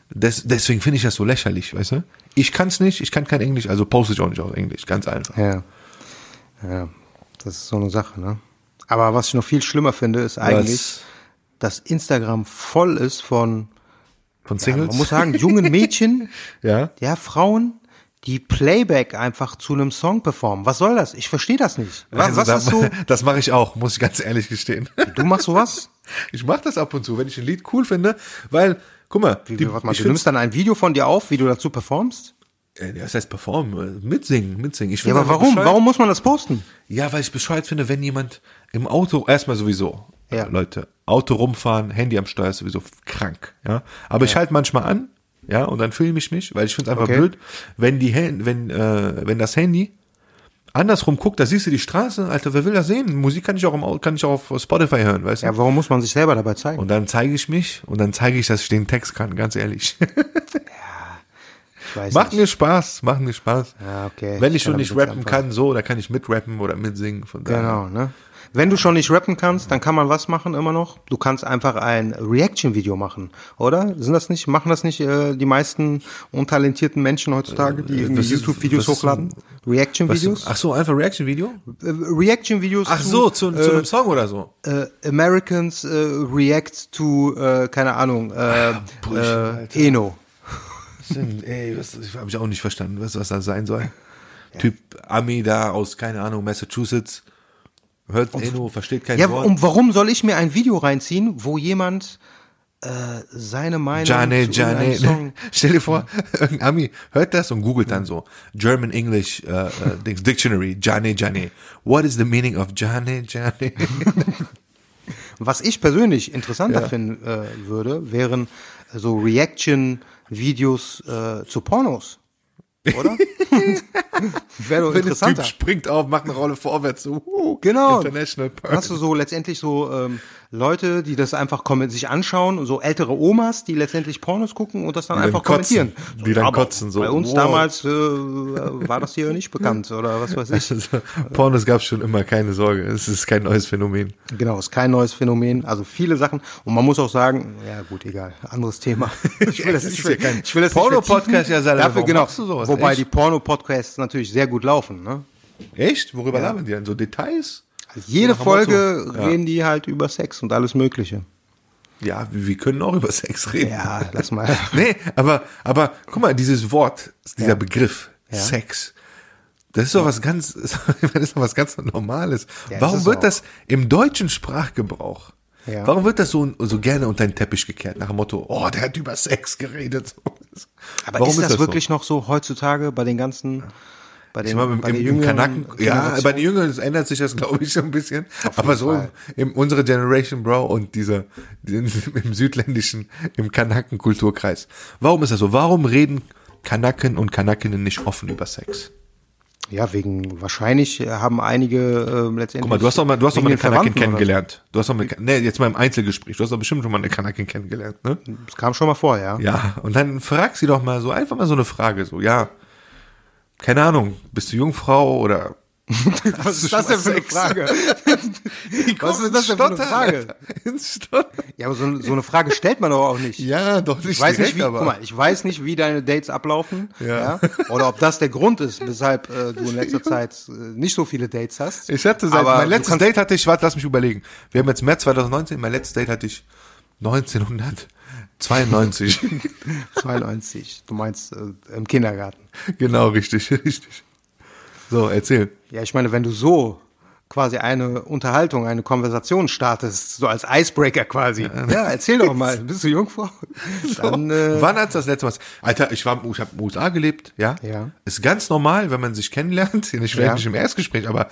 Des, deswegen finde ich das so lächerlich, weißt du? Ich kann's nicht, ich kann kein Englisch, also poste ich auch nicht auf Englisch, ganz einfach. Ja. Ja, das ist so eine Sache, ne? Aber was ich noch viel schlimmer finde, ist eigentlich, Was? dass Instagram voll ist von, Von ja, Singles? man muss sagen, jungen Mädchen, *laughs* ja. ja, Frauen, die Playback einfach zu einem Song performen. Was soll das? Ich verstehe das nicht. Was, Also was da- ist so? *laughs* Das mache ich auch, muss ich ganz ehrlich gestehen. Du machst sowas? Ich mache das ab und zu, wenn ich ein Lied cool finde, weil, guck mal, Wie, die, mal, du nimmst dann ein Video von dir auf, wie du dazu performst? äh, das heißt performen, äh, mitsingen, mitsingen. Ich Ja, aber warum? bescheuert. Warum muss man das posten? Ja, weil ich bescheuert finde, wenn jemand im Auto, erstmal sowieso, Ja. Leute, Auto rumfahren, Handy am Steuer ist sowieso krank, ja. Aber ich halte manchmal an, ja, und dann filme ich mich, weil ich finde es einfach Okay. blöd, wenn die Hand, wenn, äh, wenn das Handy andersrum guckt, da siehst du die Straße, Alter, wer will das sehen? Musik kann ich auch im, kann ich auch auf Spotify hören, weißt du? Ja, warum muss man sich selber dabei zeigen? Und dann zeige ich mich und dann zeige ich, dass ich den Text kann, ganz ehrlich. *laughs* Ich weiß macht nicht. mir Spaß, macht mir Spaß. Ja, okay. Wenn ich Ich schon nicht rappen kann, so, dann kann ich mitrappen oder mitsingen. Von daher. Genau, ne? Wenn du schon nicht rappen kannst, dann kann man was machen immer noch. Du kannst einfach ein Reaction-Video machen, oder? Sind das nicht, machen das nicht äh, die meisten untalentierten Menschen heutzutage, die irgendwie was ist- YouTube-Videos hochladen? Reaction-Videos? ach so, einfach Reaction-Video? Äh, Reaction-Videos Ach so, zu, zu einem Song oder so. äh, Americans äh, react to, äh, keine Ahnung, äh, Bullshit, äh, Eno. Sind, ey, was, ich habe ich auch nicht verstanden, was, was das sein soll. Typ Ami da aus, keine Ahnung, Massachusetts, hört Eno, versteht kein Ja, Wort. und warum soll ich mir ein Video reinziehen, wo jemand äh, seine Meinung Jane, zu Jane. *laughs* Song Stell dir vor, irgendein Ami hört das und googelt dann so German English äh, Dings, Dictionary, Jane, Jane. What is the meaning of Jane, Jane? *laughs* Was ich persönlich interessanter Ja. finden äh, würde, wären so Reaction-Videos äh, zu Pornos. Oder? *laughs* Wäre doch Wenn der interessanter. Typ springt auf, macht eine Rolle vorwärts, so uh, Genau. International Dann hast du so letztendlich so ähm, Leute, die das einfach kommen, sich anschauen, so ältere Omas, die letztendlich Pornos gucken und das dann Die dann einfach kotzen. kommentieren. Die dann kotzen, so, Bei uns wow. damals äh, war das hier nicht bekannt *laughs* oder was weiß ich. Also, Pornos gab's schon immer, keine Sorge. Es ist kein neues Phänomen. Genau, ist kein neues Phänomen. Also viele Sachen. Und man muss auch sagen, ja gut, egal, anderes Thema. *laughs* Ich will das, ich will, ja ich will das nicht Porno-Podcast, ja, Salome, Dafür, genau. Wobei Echt? die Porno-Podcasts natürlich sehr gut laufen. Ne? Echt? Worüber labern die denn? So Details? Jede Nach dem Folge. Ja. reden die halt über Sex und alles Mögliche. Ja, wir können auch über Sex reden. Ja, lass mal. *laughs* Nee, aber, aber guck mal, dieses Wort, dieser Ja. Begriff, Ja. Sex, das ist doch was ganz, *laughs* das ist doch was ganz Normales. Das Warum ist wird auch. das im deutschen Sprachgebrauch, Ja. warum wird das so, so gerne unter den Teppich gekehrt, nach dem Motto, oh, der hat über Sex geredet. *laughs* Aber Warum ist das, so? wirklich noch so heutzutage bei den ganzen, bei den, Ich meine, im, bei im, den im jüngeren Kanaken, ja, Generationen? bei den Jüngeren ändert sich das, glaube ich, ein bisschen. Aber so Fall. im, unsere Generation, Bro, und dieser, den, *laughs* im südländischen, im Kanaken-Kulturkreis. Warum ist das so? Warum reden Kanaken und Kanakinnen nicht offen über Sex? Ja, wegen, wahrscheinlich haben einige äh, letztendlich. Guck mal, du hast doch mal, du hast doch mal eine Kanakin kennengelernt. Du hast doch mal, nee, jetzt mal im Einzelgespräch. Du hast doch bestimmt schon mal eine Kanakin kennengelernt, ne? So. Das kam schon mal vor, ja. Ja, und dann frag sie doch mal so, einfach mal so eine Frage, so, ja, keine Ahnung, bist du Jungfrau oder *laughs* *laughs* Was ist das denn für eine Frage? Was ist das denn für eine Frage? Ja, aber so, so eine Frage stellt man doch auch nicht. Ja, doch nicht Ich weiß nicht, wie, aber. guck mal, ich weiß nicht, wie deine Dates ablaufen, Ja. ja. oder ob das der Grund ist, weshalb äh, du in letzter Zeit äh, nicht so viele Dates hast. Ich hatte seit, Aber mein letztes Date hatte ich, warte, lass mich überlegen. Wir haben jetzt März 2019, mein letztes Date hatte ich 1900, 92. 92. *laughs* Du meinst äh, im Kindergarten. genau, richtig, richtig. So, erzähl. Ja, ich meine, wenn du so quasi eine Unterhaltung, eine Konversation startest, so als Icebreaker quasi. Ja, erzähl doch mal. *laughs* Bist du Jungfrau? Dann, äh, Wann hat das letzte Mal? Alter, ich war, ich habe in den USA gelebt, ja. Ja. Ist ganz normal, wenn man sich kennenlernt, nicht vielleicht Ja. nicht im Erstgespräch, aber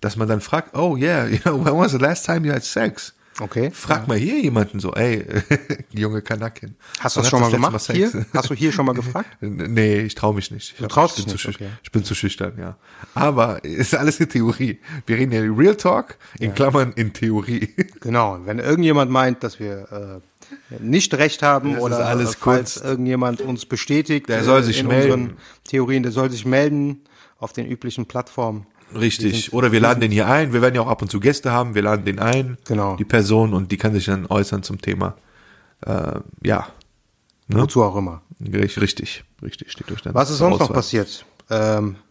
dass man dann fragt, oh yeah, *laughs* you know, when was the last time you had sex? Okay. Frag mal hier jemanden so, ey, *laughs* junge Kanakin. Hast du das schon mal hat letzte gemacht Sex? hier? Hast du hier schon mal gefragt? *laughs* Nee, ich traue mich nicht. Ich hab- traust ich dich zu nicht, okay. Ich bin zu schüchtern, ja. Aber ist alles in Theorie. Wir reden ja Real Talk, in Klammern in Theorie. *laughs* Genau. Wenn irgendjemand meint, dass wir äh, nicht recht haben Das oder alles äh, falls Kunst. irgendjemand uns bestätigt, Der soll sich in melden. unseren Theorien, der soll sich melden auf den üblichen Plattformen. Richtig. Oder wir laden den hier ein. Wir werden ja auch ab und zu Gäste haben. Wir laden den ein. Genau. Die Person und die kann sich dann äußern zum Thema. Äh, ja. Ne? Wozu auch immer. Richtig, richtig. Steht euch dann Was ist sonst noch passiert? Ähm, äh,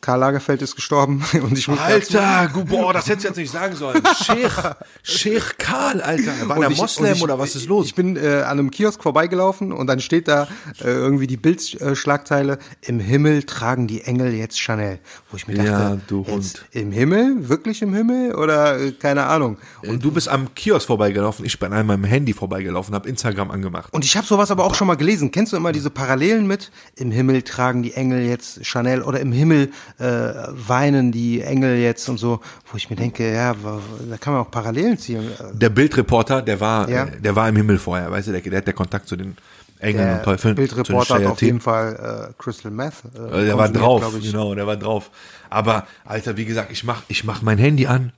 Karl Lagerfeld ist gestorben *laughs* und ich muss Alter, boah, das hättest du jetzt nicht sagen sollen. *laughs* Sheikh, Sheikh Karl, Alter. War der ich- Moslem ich- oder was ist los? Ich bin äh, an einem Kiosk vorbeigelaufen und dann steht da äh, irgendwie die Bildschlagzeile, im Himmel tragen die Engel jetzt Chanel. Wo ich mir dachte, Ja, du jetzt Hund. im Himmel? Wirklich im Himmel? Oder äh, keine Ahnung. Und du bist am Kiosk vorbeigelaufen, ich bin an meinem Handy vorbeigelaufen, habe Instagram angemacht. Und ich habe sowas aber auch schon mal gelesen. Kennst du immer diese Parallelen mit? Im Himmel tragen die Engel jetzt Chanel oder im Himmel äh, weinen die Engel jetzt und so, wo ich mir denke, ja, da kann man auch Parallelen ziehen. Der Bildreporter, der war, Ja. äh, der war im Himmel vorher, weißt du, der, der hat der Kontakt zu den Engeln Der und Teufeln. Bildreporter hat auf jeden. Fall äh, Crystal Meth. Äh, Äh, Der war drauf, genau, der war drauf. Aber, Alter, wie gesagt, ich mach, ich mach mein Handy an,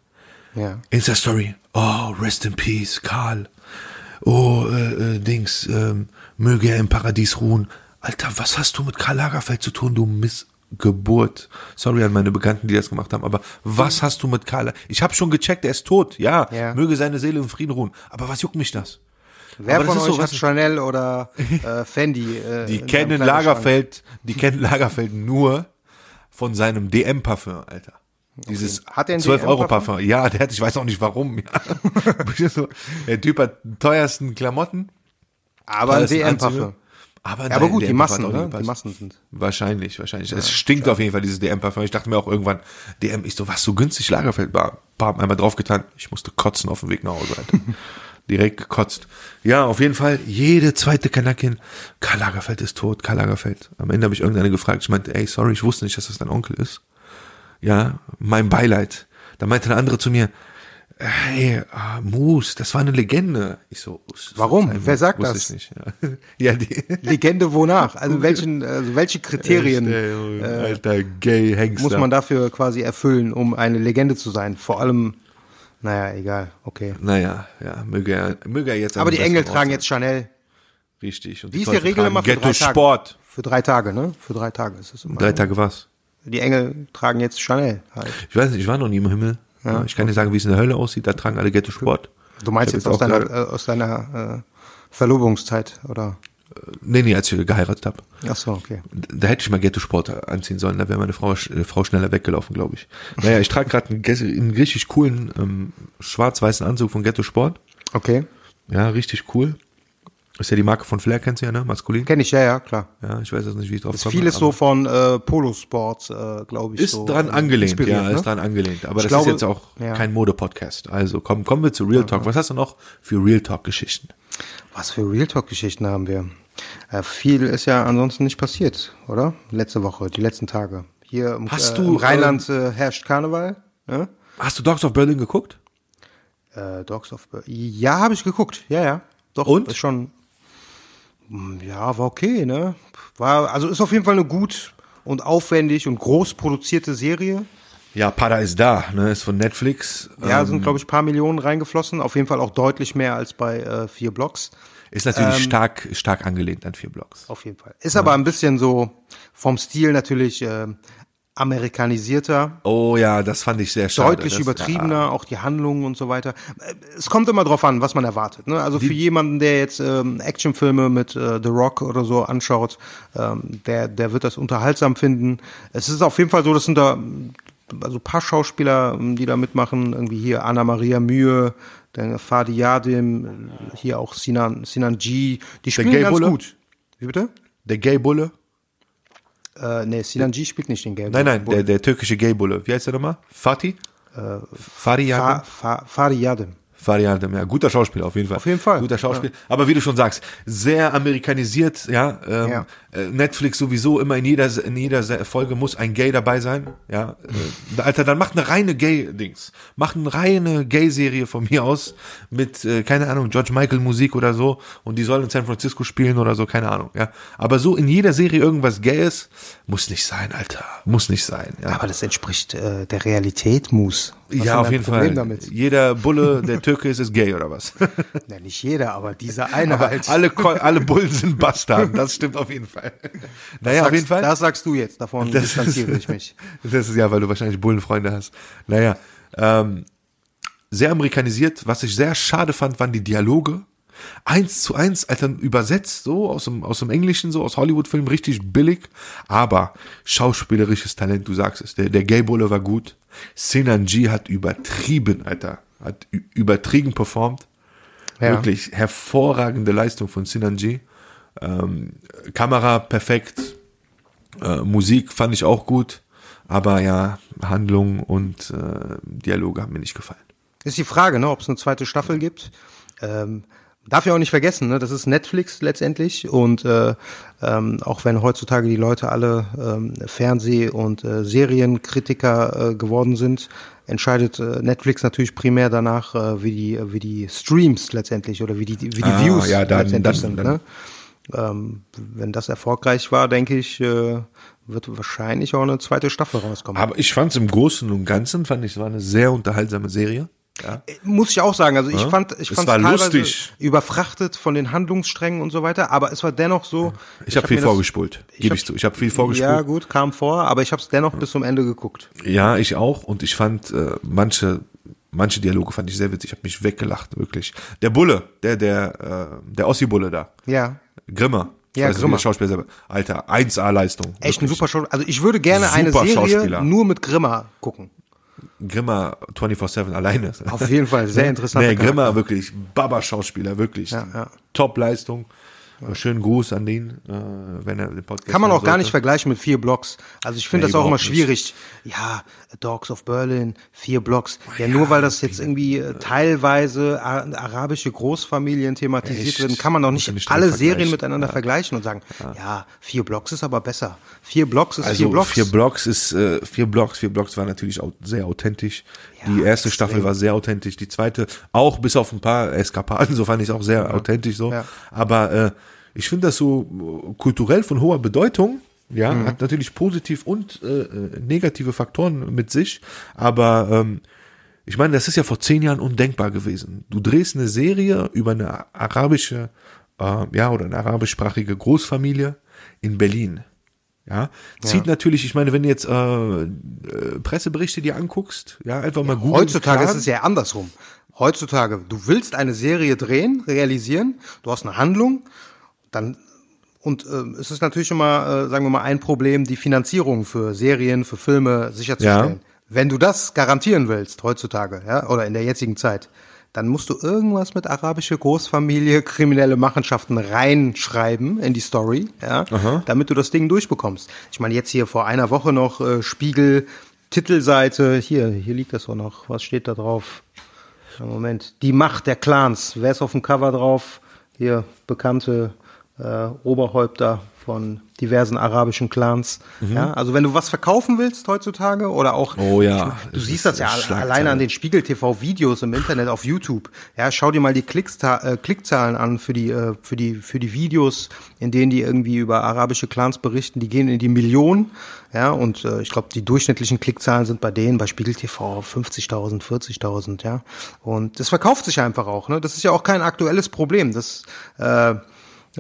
Ja. Insta-Story, oh, rest in peace, Karl. Oh, äh, äh, Dings, ähm, möge er im Paradies ruhen. Alter, was hast du mit Karl Lagerfeld zu tun, du Missgeburt? Sorry an meine Bekannten, die das gemacht haben, aber was hast du mit Karl? Ich habe schon gecheckt, er ist tot, ja, Ja. möge seine Seele im Frieden ruhen. Aber was juckt mich das? Wer Aber von euch so, hat Chanel oder äh, *laughs* Fendi? Äh, Die kennen? Lagerfeld, die kennen Lagerfeld nur von seinem DM-Parfüm, Alter. Dieses ein 12 Euro DM-Parfüm? Parfüm. Ja, der hat, ich weiß auch nicht warum. Ja. *laughs* *laughs* der Typ hat teuersten Klamotten. Aber ein DM-Parfüm. Aber, Ja, aber gut, die DM-Parfüm Massen, ne? nie Die. Massen sind. Wahrscheinlich, wahrscheinlich. es stinkt auf jeden Fall, dieses DM-Parfüm. Ich dachte mir auch irgendwann, DM, ich so, was so günstig Lagerfeld war. Bam, einmal draufgetan. Ich musste kotzen auf dem Weg nach Hause, Alter. *laughs* Direkt gekotzt. Ja, auf jeden Fall, jede zweite Kanakin, Karl Lagerfeld ist tot, Karl Lagerfeld. Am Ende habe ich irgendeine gefragt, ich meinte, ey, sorry, ich wusste nicht, dass das dein Onkel ist. Ja, mein Beileid. Da meinte eine andere zu mir, hey, ah, Moose, das war eine Legende. Ich so, "Us, Warum? Wer sagt wusste das? Ich nicht. Ja, *laughs* ja die, *laughs* Legende wonach? Also welchen, also welche Kriterien Ey, äh, Alter, gay Hengster. muss man dafür quasi erfüllen, um eine Legende zu sein? Vor allem, naja, egal, okay. Naja, ja, möge er, möge er jetzt. Aber die Engel tragen jetzt Chanel. Richtig. Und Wie ist die Regel immer für Ghetto drei Tage? Sport. Für drei Tage, ne? Für drei Tage ist es immer. Drei Tage was? Die Engel tragen jetzt Chanel halt. Ich weiß nicht, ich war noch nie im Himmel. Ja, ich kann dir sagen, wie es in der Hölle aussieht. Da tragen alle Ghetto Sport. Du meinst jetzt hab aus deiner, äh, aus deiner äh, Verlobungszeit, oder? Nee, nee, als ich geheiratet habe. Ach so, okay. Da hätte ich mal Ghetto Sport anziehen sollen. Da wäre meine Frau, äh, Frau schneller weggelaufen, glaube ich. Naja, ich trage gerade einen, einen richtig coolen ähm, schwarz-weißen Anzug von Ghetto Sport. Okay. Ja, richtig cool. Ist ja die Marke von Flair, kennst du ja, ne? Maskulin. Kenne ich, ja, ja, klar. Ja, ich weiß jetzt nicht, wie ich drauf Ist komme, vieles aber- so von äh, Polo-Sports, äh, glaube ich. Ist so, dran äh, angelehnt, ja, ne? ist dran angelehnt. Aber Ich das glaube- ist jetzt auch ja. kein Mode-Podcast. Also komm, kommen wir zu Real Talk. Was hast du noch für Real Talk-Geschichten? Was für Real Talk-Geschichten haben wir? Äh, viel ist ja ansonsten nicht passiert, oder? Letzte Woche, die letzten Tage. Hier im, Hast äh, du, im Rheinland äh, herrscht Karneval. Ne? Hast du Dogs of Berlin geguckt? Äh, Dogs of Ber- Ja, habe ich geguckt. Ja, ja. Doch, Und? ist schon. Hm, Ja, war okay, ne? War, also ist auf jeden Fall eine gut und aufwendig und groß produzierte Serie. Ja, Pada ist da, ne? Ist von Netflix. Ja, Ähm, sind, glaube ich, ein paar Millionen reingeflossen. Auf jeden Fall auch deutlich mehr als bei äh, vier Blocks. ist natürlich ähm, stark, stark angelehnt an vier Blocks. Auf jeden Fall. Ist aber ein bisschen so vom Stil natürlich äh, amerikanisierter, Oh ja, das fand ich sehr schade. deutlich das, übertriebener, auch die Handlungen und so weiter. Äh, Es kommt immer drauf an, was man erwartet. Ne? Also für jemanden, der jetzt ähm, Actionfilme mit äh, The Rock oder so anschaut, ähm, der, der wird das unterhaltsam finden. Es ist auf jeden Fall so, das sind da also ein paar Schauspieler, ähm, die da mitmachen, irgendwie hier Anna Maria Mühe, dann Fadi Yadim, hier auch Sinan, Sinan G, die spielen Gay ganz Bulle? gut. Wie bitte? Der Gay-Bulle? Äh, nee, Sinan G spielt nicht den Gelben. Nein, nein, der, der türkische Gay-Bulle. Wie heißt der nochmal? Fatih? Äh, Fadi Fa? Fa, Fadi Yadim, ja, guter Schauspieler auf jeden Fall. Auf jeden Fall, Guter Schauspieler. Aber wie du schon sagst, sehr amerikanisiert, ja. Ähm, Ja. äh, Netflix sowieso immer in jeder, in jeder Folge muss ein Gay dabei sein, ja. Äh, Alter, dann macht eine reine Gay-Dings. Macht eine reine Gay-Serie von mir aus mit, äh, keine Ahnung, George Michael Musik oder so und die soll in San Francisco spielen oder so, keine Ahnung, ja. Aber so in jeder Serie irgendwas Gayes muss nicht sein, Alter. Muss nicht sein, ja. Aber das entspricht äh, der Realität, Mus. Was ja, auf jeden Problem Fall. Damit? Jeder Bulle, der Türke ist, ist gay oder was? *laughs* Ja, nicht jeder, aber dieser eine Aber halt. alle, *laughs* alle Bullen sind Bastarden, das stimmt auf jeden Fall. Naja, auf sagst, jeden Fall. Das sagst du jetzt, davon Das distanziere ist- ich mich. *laughs* Das ist ja, weil du wahrscheinlich Bullenfreunde hast. Naja, ähm, sehr amerikanisiert. Was ich sehr schade fand, waren die Dialoge. Eins zu eins, Alter, übersetzt, so aus dem, aus dem Englischen, so aus Hollywood-Filmen, richtig billig. Aber schauspielerisches Talent, du sagst es. Der, der Gay-Bulle war gut. Sinan G hat übertrieben, Alter. Hat übertrieben performt. Ja. Wirklich hervorragende Leistung von Sinan G. Ähm, Kamera perfekt, äh, Musik fand ich auch gut, aber ja, Handlung und äh, Dialoge haben mir nicht gefallen. Ist die Frage, ne, ob es eine zweite Staffel gibt. Ähm, darf ja auch nicht vergessen, ne, das ist Netflix letztendlich und äh, ähm, auch wenn heutzutage die Leute alle ähm, Fernseh- und äh, Serienkritiker äh, geworden sind, entscheidet äh, Netflix natürlich primär danach, äh, wie die wie die Streams letztendlich oder wie die wie die Ah, Views ja, dann- letztendlich dann- sind. dann- Ne? Ähm, wenn das erfolgreich war, denke ich, äh, wird wahrscheinlich auch eine zweite Staffel rauskommen. Aber ich fand es im Großen und Ganzen, fand ich, es war eine sehr unterhaltsame Serie. Ja. Muss ich auch sagen. Also ich Ja. fand, ich Es fand war teilweise lustig. überfrachtet von den Handlungssträngen und so weiter, aber es war dennoch so. Ich, habe hab viel vorgespult, gebe ich zu. Ich habe viel vorgespult. Ja, gut, kam vor, aber ich habe es dennoch bis zum Ende geguckt. Ja, ich auch. Und ich fand äh, manche, manche Dialoge fand ich sehr witzig. Ich habe mich weggelacht, wirklich. Der Bulle, der, der, äh, der Ossi-Bulle da. Ja. Grimmer. Ich Ja, wie Grimmer. Schauspieler selber. Alter, 1A-Leistung. Echt ein Wirklich. super Schauspieler. Also ich würde gerne eine Super Serie Schauspieler. nur mit Grimmer gucken. Grimmer 24-7 alleine. Auf jeden Fall, sehr *laughs* interessanter Nee, Grimmer Charakter. wirklich, Baba-Schauspieler, wirklich. Ja, ja. Top-Leistung. Schönen Gruß an den, äh, wenn er den Podcast Kann man auch gar nicht vergleichen mit vier Blocks. Also ich finde Nee, das auch immer überhaupt nicht. schwierig. Ja, Dogs of Berlin, vier Blocks. Ja, nur weil das jetzt irgendwie äh, teilweise arabische Großfamilien thematisiert Echt? werden, kann man doch nicht, ja alle Serien miteinander vergleichen und sagen, ja. vier Blocks ist aber besser. Vier Blocks ist Also vier Blocks. vier Blocks ist äh, vier Blocks, vier Blocks war natürlich auch sehr authentisch. Ja, die erste. Staffel war sehr authentisch, die zweite auch bis auf ein paar Eskapaden, *laughs* so fand ich auch sehr authentisch so. Ja. Aber äh, ich finde das so äh, kulturell von hoher Bedeutung. Ja, Mhm. hat natürlich positiv und äh, äh, negative Faktoren mit sich, aber ähm, ich meine, das ist ja vor zehn Jahren undenkbar gewesen. Du drehst eine Serie über eine arabische, äh, ja, oder eine arabischsprachige Großfamilie in Berlin. Ja, zieht natürlich, ich meine, wenn du jetzt äh, äh, Presseberichte dir anguckst, ja, einfach mal googeln. Heutzutage klar. ist es ja andersrum. Heutzutage, du willst eine Serie drehen, realisieren, du hast eine Handlung, dann und äh, es ist natürlich immer, äh, sagen wir mal, ein Problem, die Finanzierung für Serien, für Filme sicherzustellen. Ja. Wenn du das garantieren willst heutzutage, ja, oder in der jetzigen Zeit, dann musst du irgendwas mit arabische Großfamilie, kriminelle Machenschaften reinschreiben in die Story, ja, damit du das Ding durchbekommst. Ich meine, jetzt hier vor einer Woche noch äh, Spiegel, Titelseite, hier, hier liegt das auch noch. Was steht da drauf? Moment. Die Macht der Clans. Wer ist auf dem Cover drauf? Hier bekannte äh, Oberhäupter von diversen arabischen Clans. Ja, also wenn du was verkaufen willst heutzutage oder auch Oh ja, du es siehst das ja alleine an den Spiegel TV Videos im Internet auf YouTube. Ja, schau dir mal die Klicksta äh, Klickzahlen an für die äh, für die für die Videos, in denen die irgendwie über arabische Clans berichten, die gehen in die Millionen. Ja, und äh, ich glaube, die durchschnittlichen Klickzahlen sind bei denen bei Spiegel TV 50.000, 40.000, ja. Und das verkauft sich einfach auch, ne? Das ist ja auch kein aktuelles Problem. Das äh,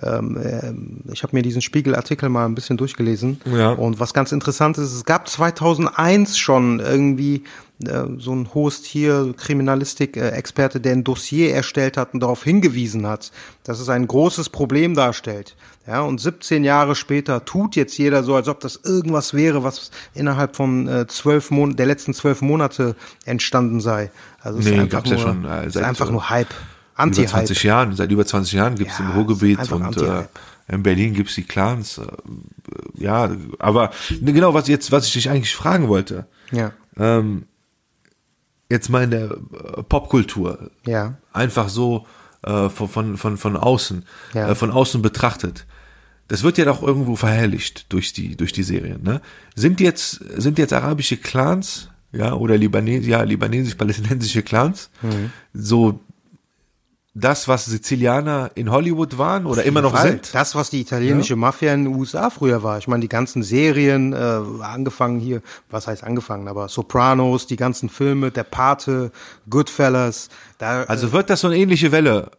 ähm, ähm, ich habe mir diesen Spiegelartikel mal ein bisschen durchgelesen. Ja. Und was ganz interessant ist, es gab 2001 schon irgendwie äh, so ein Host hier, Kriminalistik-Experte, der ein Dossier erstellt hat und darauf hingewiesen hat, dass es ein großes Problem darstellt. Ja, und 17 Jahre später tut jetzt jeder so, als ob das irgendwas wäre, was innerhalb von äh, zwölf Mon der letzten zwölf Monate entstanden sei. Also es Nee, ist einfach gab's ja nur, schon, äh, es ist einfach äh, nur Hype. Über Anti-Hype. 20 Jahren, seit über 20 Jahren gibt's Ja, im Ruhrgebiet und äh, in Berlin gibt's die Clans. Äh, ja, aber ne, genau, was jetzt, was ich dich eigentlich fragen wollte, Ja, jetzt mal in der äh, Popkultur, ja. einfach so äh, von, von, von, von außen, Ja. äh, von außen betrachtet. Das wird ja doch irgendwo verherrlicht durch die, durch die Serien, ne? Sind jetzt, sind jetzt arabische Clans, ja, oder Libanes, ja, libanesisch-palästinensische Clans, Mhm. so das, was Sizilianer in Hollywood waren oder immer noch Fall. sind? Das, was die italienische Mafia in den USA früher war. Ich meine, die ganzen Serien, äh, angefangen hier, was heißt angefangen, aber Sopranos, die ganzen Filme, Der Pate, Goodfellas, da Also wird das so eine ähnliche Welle?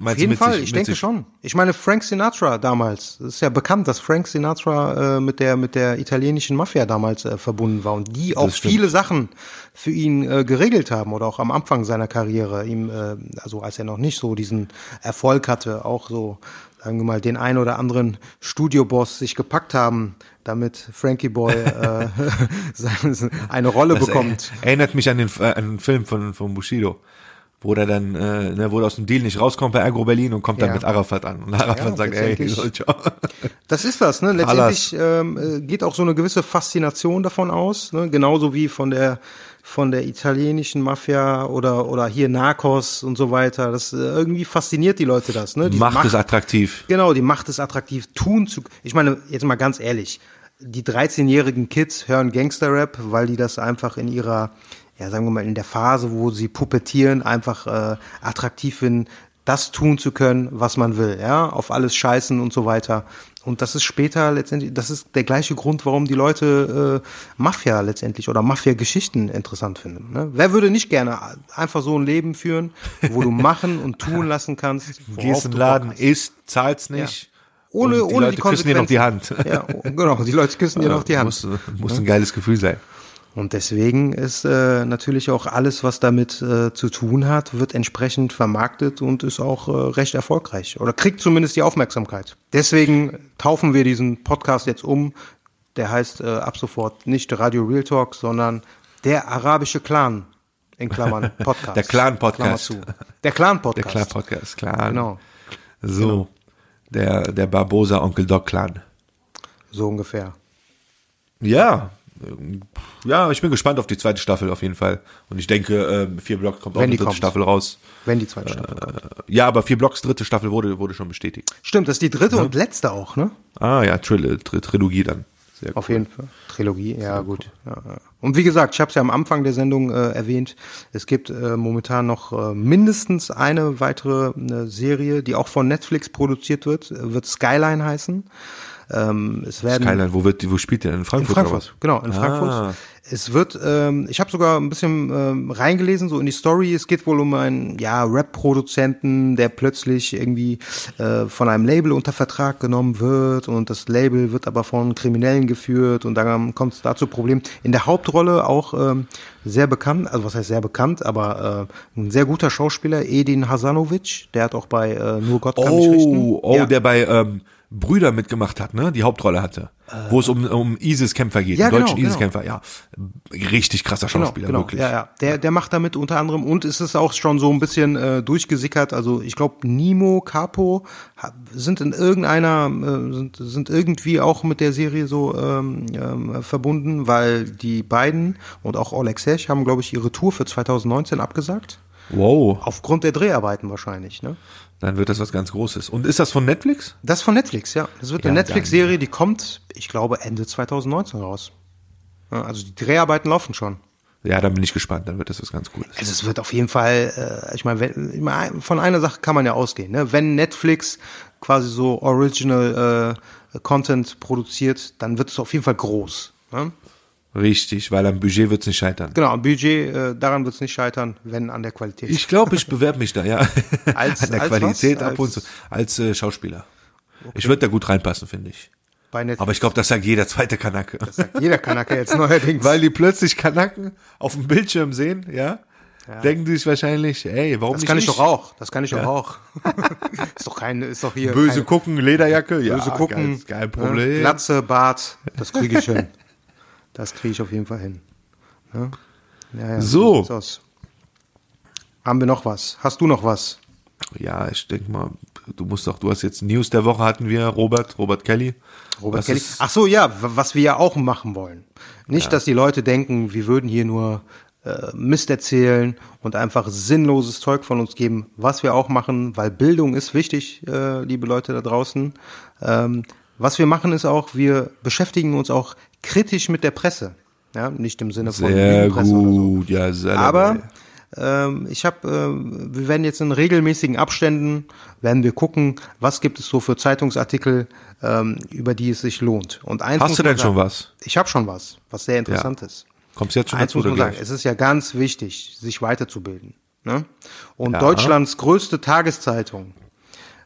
Auf jeden Fall, ich denke schon. Ich meine, Frank Sinatra damals, es ist ja bekannt, dass Frank Sinatra äh, mit der mit der italienischen Mafia damals äh, verbunden war und die auch viele Sachen für ihn äh, geregelt haben oder auch am Anfang seiner Karriere, ihm äh, also als er noch nicht so diesen Erfolg hatte, auch so sagen wir mal den ein oder anderen Studioboss sich gepackt haben, damit Frankie Boy äh, *laughs* seine- eine Rolle bekommt. Er, erinnert mich an den, äh, an den Film von, von Bushido, wo der dann, äh, ne, wo er aus dem Deal nicht rauskommt bei Agro Berlin und kommt dann Ja. mit Arafat an. Und Arafat Ja, sagt, ey, letztendlich- so, ciao. *laughs* Das ist das, ne? Letztendlich ähm, äh, geht auch so eine gewisse Faszination davon aus, ne? genauso wie von der von der italienischen Mafia oder oder hier Narcos und so weiter. Das äh, irgendwie fasziniert die Leute das, ne? Die Macht es attraktiv. Genau, die Macht es attraktiv tun zu. Ich meine, jetzt mal ganz ehrlich, die 13-jährigen Kids hören Gangster-Rap, weil die das einfach in ihrer, ja, sagen wir mal, in der Phase, wo sie puppetieren, einfach äh, attraktiv finden, das tun zu können, was man will, ja, auf alles scheißen und so weiter. Und das ist später letztendlich, das ist der gleiche Grund, warum die Leute äh, Mafia letztendlich oder Mafia-Geschichten interessant finden. Ne? Wer würde nicht gerne einfach so ein Leben führen, wo du machen und *laughs* tun lassen kannst? Gehst in den Laden, isst, zahlst nicht. Ohne, und die ohne Leute die küssen dir noch die Hand. Ja, genau, die Leute küssen dir noch die Hand. Muss, muss ein geiles Gefühl sein. Und deswegen ist äh, natürlich auch alles, was damit äh, zu tun hat, wird entsprechend vermarktet und ist auch äh, recht erfolgreich oder kriegt zumindest die Aufmerksamkeit. Deswegen taufen wir diesen Podcast jetzt um. Der heißt äh, ab sofort nicht Radio Real Talk, sondern der arabische Clan in Klammern *laughs* Podcast. Der Clan-Podcast. Klammer zu. Der Clan Der Podcast. Clan Podcast, klar. Genau. So. Der, der Barbosa Onkel Doc Clan. So ungefähr. Ja. Ähm, Ja, ich bin gespannt auf die zweite Staffel auf jeden Fall. Und ich denke, ähm, vier Blocks kommt auch Wenn eine die dritte kommt. Staffel raus. Wenn die zweite Staffel kommt. Ja, aber vier Blocks dritte Staffel wurde, wurde schon bestätigt. Stimmt, das ist die dritte und letzte auch, ne? Ah ja, Tril Tri Trilogie dann. Sehr Auf jeden Fall. Trilogie, ja gut. Ja, ja. Und wie gesagt, ich habe es ja am Anfang der Sendung äh, erwähnt, es gibt äh, momentan noch äh, mindestens eine weitere äh, Serie, die auch von Netflix produziert wird, äh, wird Skyline heißen. Ähm, es werden Skyline, wo wird wo spielt der? In in Frankfurt? Frankfurt, oder genau, in Ah. Frankfurt. Es wird, ähm, ich habe sogar ein bisschen ähm, reingelesen, so in die Story. Es geht wohl um einen ja, Rap-Produzenten, der plötzlich irgendwie äh, von einem Label unter Vertrag genommen wird und das Label wird aber von Kriminellen geführt und dann kommt es da zu Problemen. In der Hauptrolle auch ähm, sehr bekannt, also was heißt sehr bekannt, aber äh, ein sehr guter Schauspieler, Edin Hasanovic, der hat auch bei äh, Nur Gott kann mich richten. Oh, oh, ja. der bei ähm, Brüder mitgemacht hat, ne? Die Hauptrolle hatte. wo es um, um ISIS-Kämpfer geht, Ja, die deutschen genau, ISIS-Kämpfer, ja. Richtig krasser Schauspieler, wirklich. Ja, ja. Der, der macht damit unter anderem und es ist auch schon so ein bisschen äh, durchgesickert. Also ich glaube, Nimo, Capo sind in irgendeiner, äh, sind, sind irgendwie auch mit der Serie so ähm, ähm, verbunden, weil die beiden und auch Oleg Sech haben, glaube ich, ihre Tour für 2019 abgesagt. Wow, Aufgrund der Dreharbeiten wahrscheinlich, ne? Dann wird das was ganz Großes. Und ist das von Netflix? Das ist von Netflix, ja. Das wird eine Ja, Netflix-Serie, die kommt, ich glaube, Ende 2019 raus. Ja, also die Dreharbeiten laufen schon. Ja, dann bin ich gespannt, dann wird das was ganz Cooles. Also es wird auf jeden Fall, äh, ich meine, wenn- ich meine, von einer Sache kann man ja ausgehen. Ne? Wenn Netflix quasi so Original äh, Content produziert, dann wird es auf jeden Fall groß. Ne? Richtig, weil am Budget wird's nicht scheitern. Genau, am Budget, äh, daran wird es nicht scheitern, wenn an der Qualität. Ich glaube, ich bewerbe mich da, ja. Als- *laughs* An der als Qualität was? ab und zu. Als äh, Schauspieler. Ich würde da gut reinpassen, finde ich. Bei. Aber ich glaube, das sagt jeder zweite Kanake. das sagt jeder Kanake jetzt *laughs* neuerdings. Weil die plötzlich Kanaken auf dem Bildschirm sehen, ja, denken die sich wahrscheinlich, ey, warum das nicht kann ich ich? doch auch. Das kann ich doch auch. *laughs* ist doch kein, ist doch hier Böse keine, gucken, Lederjacke, ja, böse gucken, kein, kein ne? Problem. Glatze, Bart, das kriege ich hin. Das kriege ich auf jeden Fall hin. Ne? Ja, ja, So. Haben wir noch was? Hast du noch was? Ja, ich denke mal, du musst doch, du hast jetzt News der Woche hatten wir, Robert, Robert Kelly. Robert Was Kelly. Ach so, ja, was wir ja auch machen wollen. Nicht, dass die Leute denken, wir würden hier nur äh, Mist erzählen und einfach sinnloses Zeug von uns geben, was wir auch machen, weil Bildung ist wichtig, äh, liebe Leute da draußen. Ähm, was wir machen ist auch, wir beschäftigen uns auch kritisch mit der Presse. Ja, nicht im Sinne von Sehr oder so. gut, ja, sehr Aber dabei. ähm, ich habe, ähm, wir werden jetzt in regelmäßigen Abständen werden wir gucken, was gibt es so für Zeitungsartikel, ähm, über die es sich lohnt. Und eins Hast du denn schon sagen, was? Ich habe schon was, was sehr interessant ist. Kommst jetzt schon Eins dazu muss man sagen, es ist ja ganz wichtig, sich weiterzubilden. Ne? Und Ja. Deutschlands größte Tageszeitung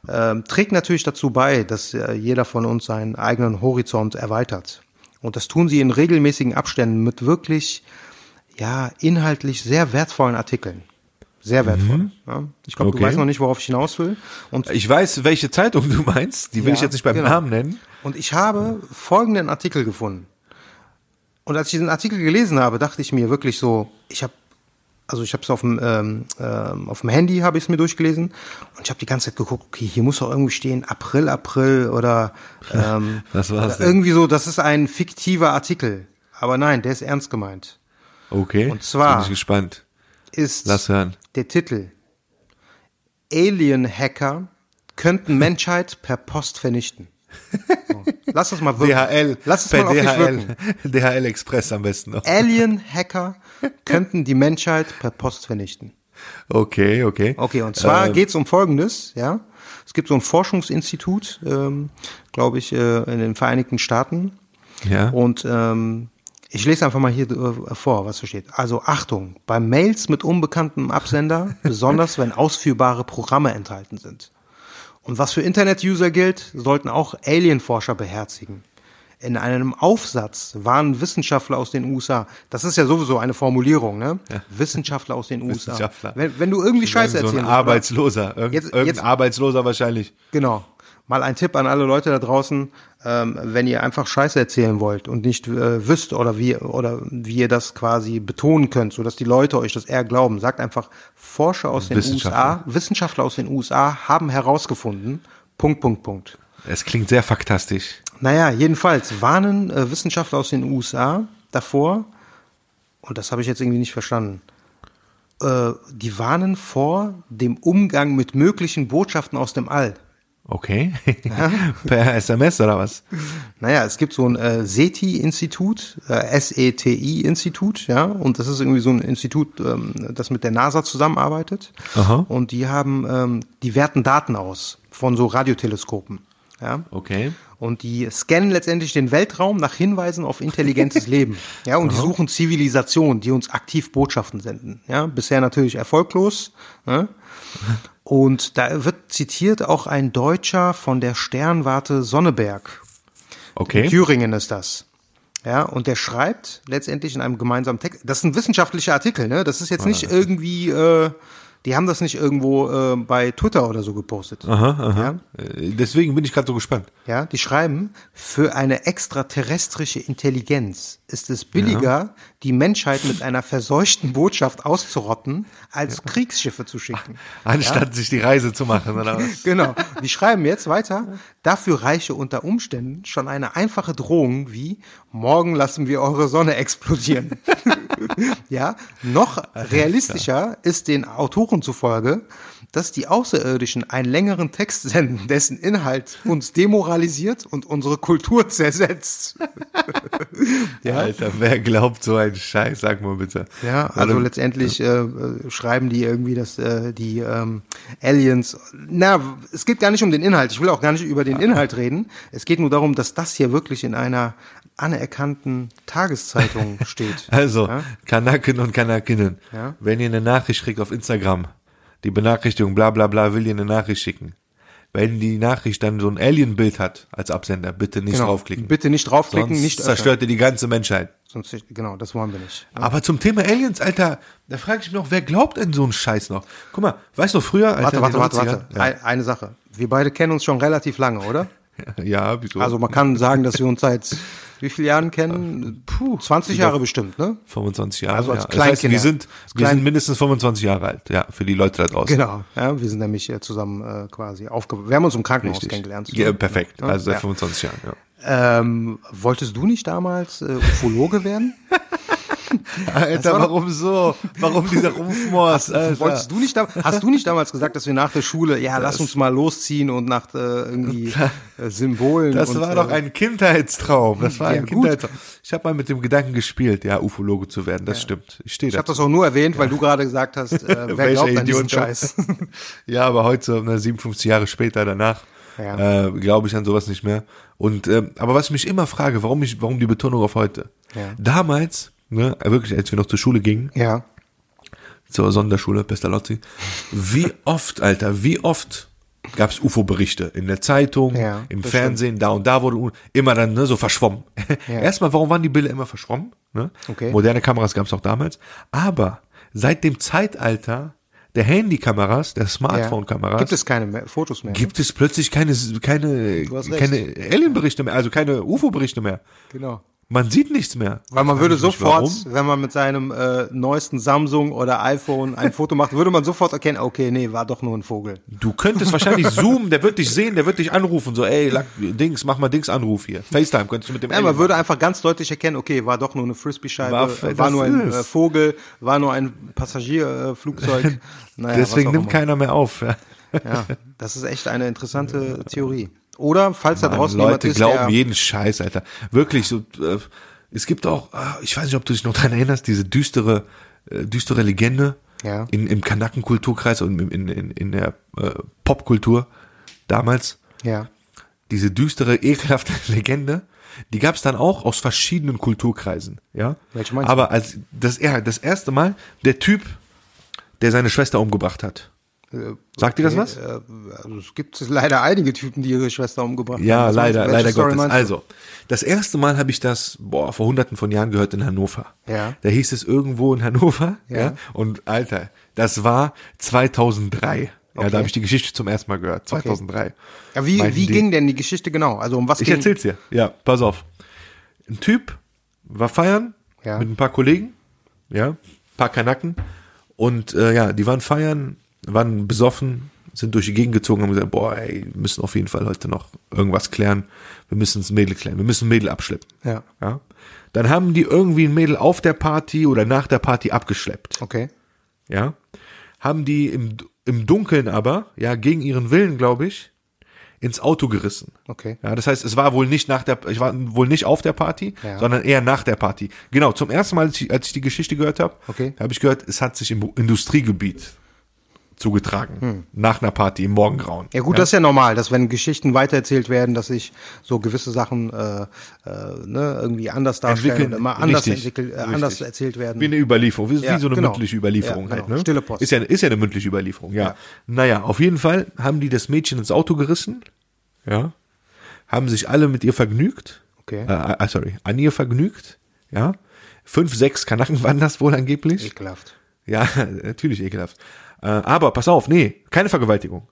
ähm, trägt natürlich dazu bei, dass äh, jeder von uns seinen eigenen Horizont erweitert. Und das tun sie in regelmäßigen Abständen mit wirklich, ja, inhaltlich sehr wertvollen Artikeln. Sehr wertvoll. Ja? Ich glaube, Mhm. Okay. du weißt noch nicht, worauf ich hinaus will. Und Ich weiß, welche Zeitung du meinst, die will Ja, ich jetzt nicht beim genau. Namen nennen. Und ich habe folgenden Artikel gefunden. Und als ich diesen Artikel gelesen habe, dachte ich mir wirklich so, ich habe, also ich habe es auf dem ähm, ähm, auf dem Handy habe ich es mir durchgelesen und ich habe die ganze Zeit geguckt, okay, hier muss doch irgendwie stehen April, April oder ähm, *laughs* Was war's irgendwie so, das ist ein fiktiver Artikel. Aber nein, der ist ernst gemeint. Okay. Und zwar- Bin ich gespannt. Ist Lass hören. der Titel Alien-Hacker könnten Menschheit per Post vernichten. *laughs* Lass das mal wirken. DHL. Lass es mal auf. DHL. *laughs* DHL Express am besten noch. Alien-Hacker könnten die Menschheit per Post vernichten. Okay, okay. Okay, und zwar Ähm, geht's um Folgendes, ja. Es gibt so ein Forschungsinstitut, ähm, glaube ich, äh, in den Vereinigten Staaten. Ja. Und ähm, ich lese einfach mal hier äh, vor, was da steht. Also Achtung, bei Mails mit unbekanntem Absender, besonders wenn ausführbare Programme enthalten sind. Und was für Internet-User gilt, sollten auch Alien-Forscher beherzigen. In einem Aufsatz warnen Wissenschaftler aus den USA, das ist ja sowieso eine Formulierung, ne? Wissenschaftler aus den USA. Wissenschaftler. Wenn, wenn du irgendwie Scheiße so erzählen ein? Arbeitsloser. Irgend, Jetzt- irgendein jetzt- Arbeitsloser wahrscheinlich. Genau. Mal ein Tipp an alle Leute da draußen, ähm, wenn ihr einfach Scheiße erzählen wollt und nicht äh, wisst oder wie oder wie ihr das quasi betonen könnt, so dass die Leute euch das eher glauben, sagt einfach Forscher aus den. USA, Wissenschaftler aus den USA haben herausgefunden. Punkt Punkt Punkt. Es klingt sehr faktastisch. Naja, jedenfalls warnen äh, Wissenschaftler aus den USA davor, und das habe ich jetzt irgendwie nicht verstanden, äh, die warnen vor dem Umgang mit möglichen Botschaften aus dem All. Okay. *laughs* per SMS oder was? Naja, es gibt so ein äh, SETI-Institut, äh, S-E-T-I-Institut, ja, und das ist irgendwie so ein Institut, ähm, das mit der NASA zusammenarbeitet. Aha. Und die haben, ähm, die werten Daten aus von so Radioteleskopen, ja. Okay. Und die scannen letztendlich den Weltraum nach Hinweisen auf intelligentes *laughs* Leben. Ja, und die suchen Zivilisationen, die uns aktiv Botschaften senden. Ja, bisher natürlich erfolglos. Ne? Und da wird zitiert auch ein Deutscher von der Sternwarte Sonneberg. Okay. Thüringen ist das. Ja, und der schreibt letztendlich in einem gemeinsamen Text. Das ist ein wissenschaftlicher Artikel, ne? Das ist jetzt nicht irgendwie, äh, die haben das nicht irgendwo äh, bei Twitter oder so gepostet. Aha, aha. Ja? Äh, Deswegen bin ich gerade so gespannt. Ja, die schreiben, für eine extraterrestrische Intelligenz ist es billiger, die Menschheit mit einer verseuchten Botschaft auszurotten, als Kriegsschiffe zu schicken. *laughs* Anstatt sich die Reise zu machen, oder was? *laughs* Genau. Die schreiben jetzt weiter, dafür reiche unter Umständen schon eine einfache Drohung wie, morgen lassen wir eure Sonne explodieren. *laughs* *laughs* ja, noch realistischer ist den Autoren zufolge, dass die Außerirdischen einen längeren Text senden, dessen Inhalt uns demoralisiert und unsere Kultur zersetzt. *laughs* ja, Alter, wer glaubt so einen Scheiß? Sag mal bitte. ja, also letztendlich äh, äh, schreiben die irgendwie, dass äh, die ähm, Aliens. Na, es geht gar nicht um den Inhalt. Ich will auch gar nicht über den Inhalt reden. Es geht nur darum, dass das hier wirklich in einer anerkannten Tageszeitung *laughs* steht. Also, Ja? Kanaken und Kanakinnen, Ja. wenn ihr eine Nachricht kriegt auf Instagram, die Benachrichtigung, bla bla bla, will ihr eine Nachricht schicken. wenn die Nachricht dann so ein Alien-Bild hat als Absender, bitte nicht Genau. draufklicken. Bitte nicht draufklicken, Sonst nicht öffnen. zerstört ihr die ganze Menschheit. Sonst, genau, das wollen wir nicht. Aber zum Thema Aliens, Alter, da frage ich mich noch, wer glaubt an so einen Scheiß noch? Guck mal, weißt du, früher, Alter, Warte, warte, warte, warte. 90ern Ein, eine Sache. Wir beide kennen uns schon relativ lange, oder? Ja, *laughs* ja wieso? Also man kann sagen, dass wir uns seit wie vielen Jahren kennen? Puh, 20 Jahre bestimmt, ne? 25 Jahre. Also als ja. Das heißt, Kleinkinder. wir sind, wir Klein- sind mindestens 25 Jahre alt, ja, für die Leute da draußen. Genau. Ja, wir sind nämlich äh, zusammen äh, quasi aufge... Wir haben uns im Krankenhaus Richtig. kennengelernt. Ja, perfekt. Also seit Ja. 25 Jahren, ja. Ähm, wolltest du nicht damals äh, Ufologe werden? *laughs* Alter, warum so? Warum dieser Rumpfmors, Wolltest du nicht hast du nicht damals gesagt, dass wir nach der Schule, ja, lass uns mal losziehen und nach äh, irgendwie *laughs* äh, Symbolen Das und, war äh, doch ein Kindheitstraum. Das war Ja, ein gut. Kindheitstraum. Ich habe mal mit dem Gedanken gespielt, ja, Ufologe zu werden. Das stimmt. Ich stehe Ich habe das auch nur erwähnt, weil du gerade gesagt hast, äh, *laughs* wer glaubt an diesen. Scheiß? *laughs* ja, aber heute, ne, 57 Jahre später danach, Ja. äh, glaube ich an sowas nicht mehr. Und ähm, aber was ich mich immer frage, warum ich, warum die Betonung auf heute? Ja. Damals, ne, wirklich, als wir noch zur Schule gingen, ja. zur Sonderschule Pestalozzi, wie oft, Alter, wie oft gab's UFO-Berichte in der Zeitung, Ja, im Fernsehen, da und da wurde immer dann ne, so verschwommen. *laughs* Erstmal, warum waren die Bilder immer verschwommen? Ne? Okay. Moderne Kameras gab's auch damals, aber seit dem Zeitalter der Handykameras, der ja. Smartphone-Kameras, Gibt es keine mehr, Fotos mehr? gibt es plötzlich keine, keine, keine Alien-Berichte mehr, also keine UFO-Berichte mehr. Genau. Man sieht nichts mehr. Weil man würde sofort, warum? wenn man mit seinem äh, neuesten Samsung oder iPhone ein Foto macht, würde man sofort erkennen, okay, nee, war doch nur ein Vogel. Du könntest wahrscheinlich zoomen, der wird dich sehen, der wird dich anrufen, so, ey, Dings, mach mal Dings Anruf hier. FaceTime könntest du mit dem Ja, man würde einfach ganz deutlich erkennen, okay, war doch nur eine Frisbee-Scheibe, War- war, nur ein äh, Vogel, war nur ein Passagierflugzeug. Äh, *laughs* naja, Deswegen nimmt keiner mehr auf. Ja. Ja, das ist echt eine interessante Theorie. Oder, falls da draußen jemand Leute ist, glauben jeden Scheiß, Alter. Wirklich, so, äh, es gibt auch, ah, ich weiß nicht, ob du dich noch dran erinnerst, diese düstere, äh, düstere Legende Ja. in, im Kanakenkulturkreis und in, in, in, der äh, Popkultur damals. ja, diese düstere, ekelhafte *laughs* Legende, die gab es dann auch aus verschiedenen Kulturkreisen, ja. Welche meinst du? Aber als das, er, das erste Mal, der Typ, der seine Schwester umgebracht hat. Sagt dir das was? äh, also es gibt leider einige Typen, die ihre Schwester umgebracht Ja, haben. Du? leider, leider Story Gottes. Also, das erste Mal habe ich das, boah, vor hunderten von Jahren gehört in Hannover. Ja. Da hieß es irgendwo in Hannover, Ja. ja. Und Alter, das war 2003. Ja, Okay. da habe ich die Geschichte zum ersten Mal gehört. 2003. Ja, wie, Meinten wie die- ging denn die Geschichte genau? Also um was Ich ging? erzähl's dir. Ja, pass auf. Ein Typ war feiern Ja. mit ein paar Kollegen, ja, paar Kanaken und äh, ja, die waren feiern, waren besoffen, sind durch die Gegend gezogen und haben gesagt, boah, ey, wir müssen auf jeden Fall heute noch irgendwas klären. Wir müssen das Mädel klären, wir müssen ein Mädel abschleppen. Ja. Ja. Dann haben die irgendwie ein Mädel auf der Party oder nach der Party abgeschleppt Okay. ja, haben die im, im Dunkeln aber, ja, gegen ihren Willen, glaube ich, ins Auto gerissen. Okay. Ja, das heißt, es war wohl nicht nach der, ich war wohl nicht auf der Party, Ja. sondern eher nach der Party. Genau, zum ersten Mal, als ich, als ich die Geschichte gehört habe, Okay. habe ich gehört, es hat sich im Industriegebiet zugetragen. Nach einer Party im Morgengrauen. Hm. Ja gut, das ist ja normal, dass wenn Geschichten weitererzählt werden, dass sich so gewisse Sachen äh, äh, ne, irgendwie anders darstellen und immer anders richtig, entwickelt, äh, richtig. anders erzählt werden. Wie eine Überlieferung, wie, Ja, wie so eine genau. mündliche Überlieferung Ja, halt, genau. ne? Stille Post. Ist ja, ist ja eine mündliche Überlieferung, ja. Ja. Naja, auf jeden Fall haben die das Mädchen ins Auto gerissen, ja, haben sich alle mit ihr vergnügt, Okay. äh, äh, sorry, an ihr vergnügt, ja. Fünf, sechs Kanaken waren das wohl angeblich. Ekelhaft. Ja, *laughs* natürlich ekelhaft. Äh, aber pass auf, nee, keine Vergewaltigung.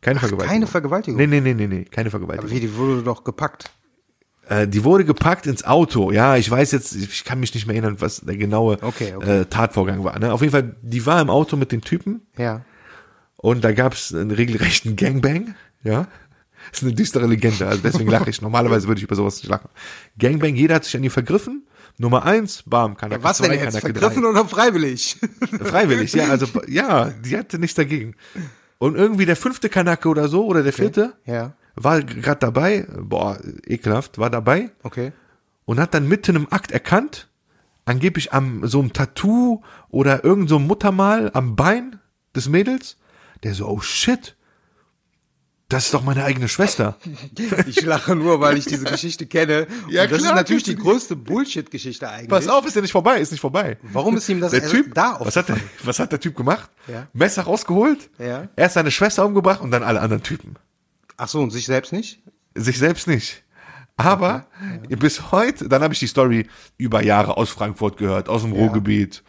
Keine Vergewaltigung. keine Vergewaltigung? Nee, nee, nee, nee, nee, keine Aber Vergewaltigung. wie, die wurde doch gepackt. Äh, die wurde gepackt ins Auto. Ja, ich weiß jetzt, ich kann mich nicht mehr erinnern, was der genaue Okay, okay. Äh, Tatvorgang war. Ne? Auf jeden Fall, die war im Auto mit den Typen Ja. und da gab es einen regelrechten Gangbang. Ja, ist eine düstere Legende. Also deswegen lache ich. *laughs* Normalerweise würde ich über sowas nicht lachen. Gangbang, jeder hat sich an ihr vergriffen. Nummer eins, bam, Kanake Was denn zwei, jetzt? Kanake Vergriffen oder freiwillig? drei. *laughs* Freiwillig, ja, also ja, die hatte nichts dagegen. Und irgendwie der fünfte Kanake oder so oder der vierte ja. war gerade dabei, boah, ekelhaft, war dabei Okay. und hat dann mitten im Akt erkannt, angeblich am so einem Tattoo oder irgend so einem Muttermal am Bein des Mädels, der so, oh shit, das ist doch meine eigene Schwester. Ich lache nur, weil ich diese Geschichte kenne. *laughs* Ja, Und das klar, ist natürlich die größte Bullshit-Geschichte eigentlich. Pass auf, ist ja nicht vorbei, ist nicht vorbei. Warum ist ihm das Der Typ, da was hat, der, was hat der Typ gemacht? Ja. Messer rausgeholt, Ja. erst seine Schwester umgebracht und dann alle anderen Typen. Ach so, und sich selbst nicht? Sich selbst nicht. Aber bis heute, dann habe ich die Story über Jahre aus Frankfurt gehört, aus dem Ruhrgebiet.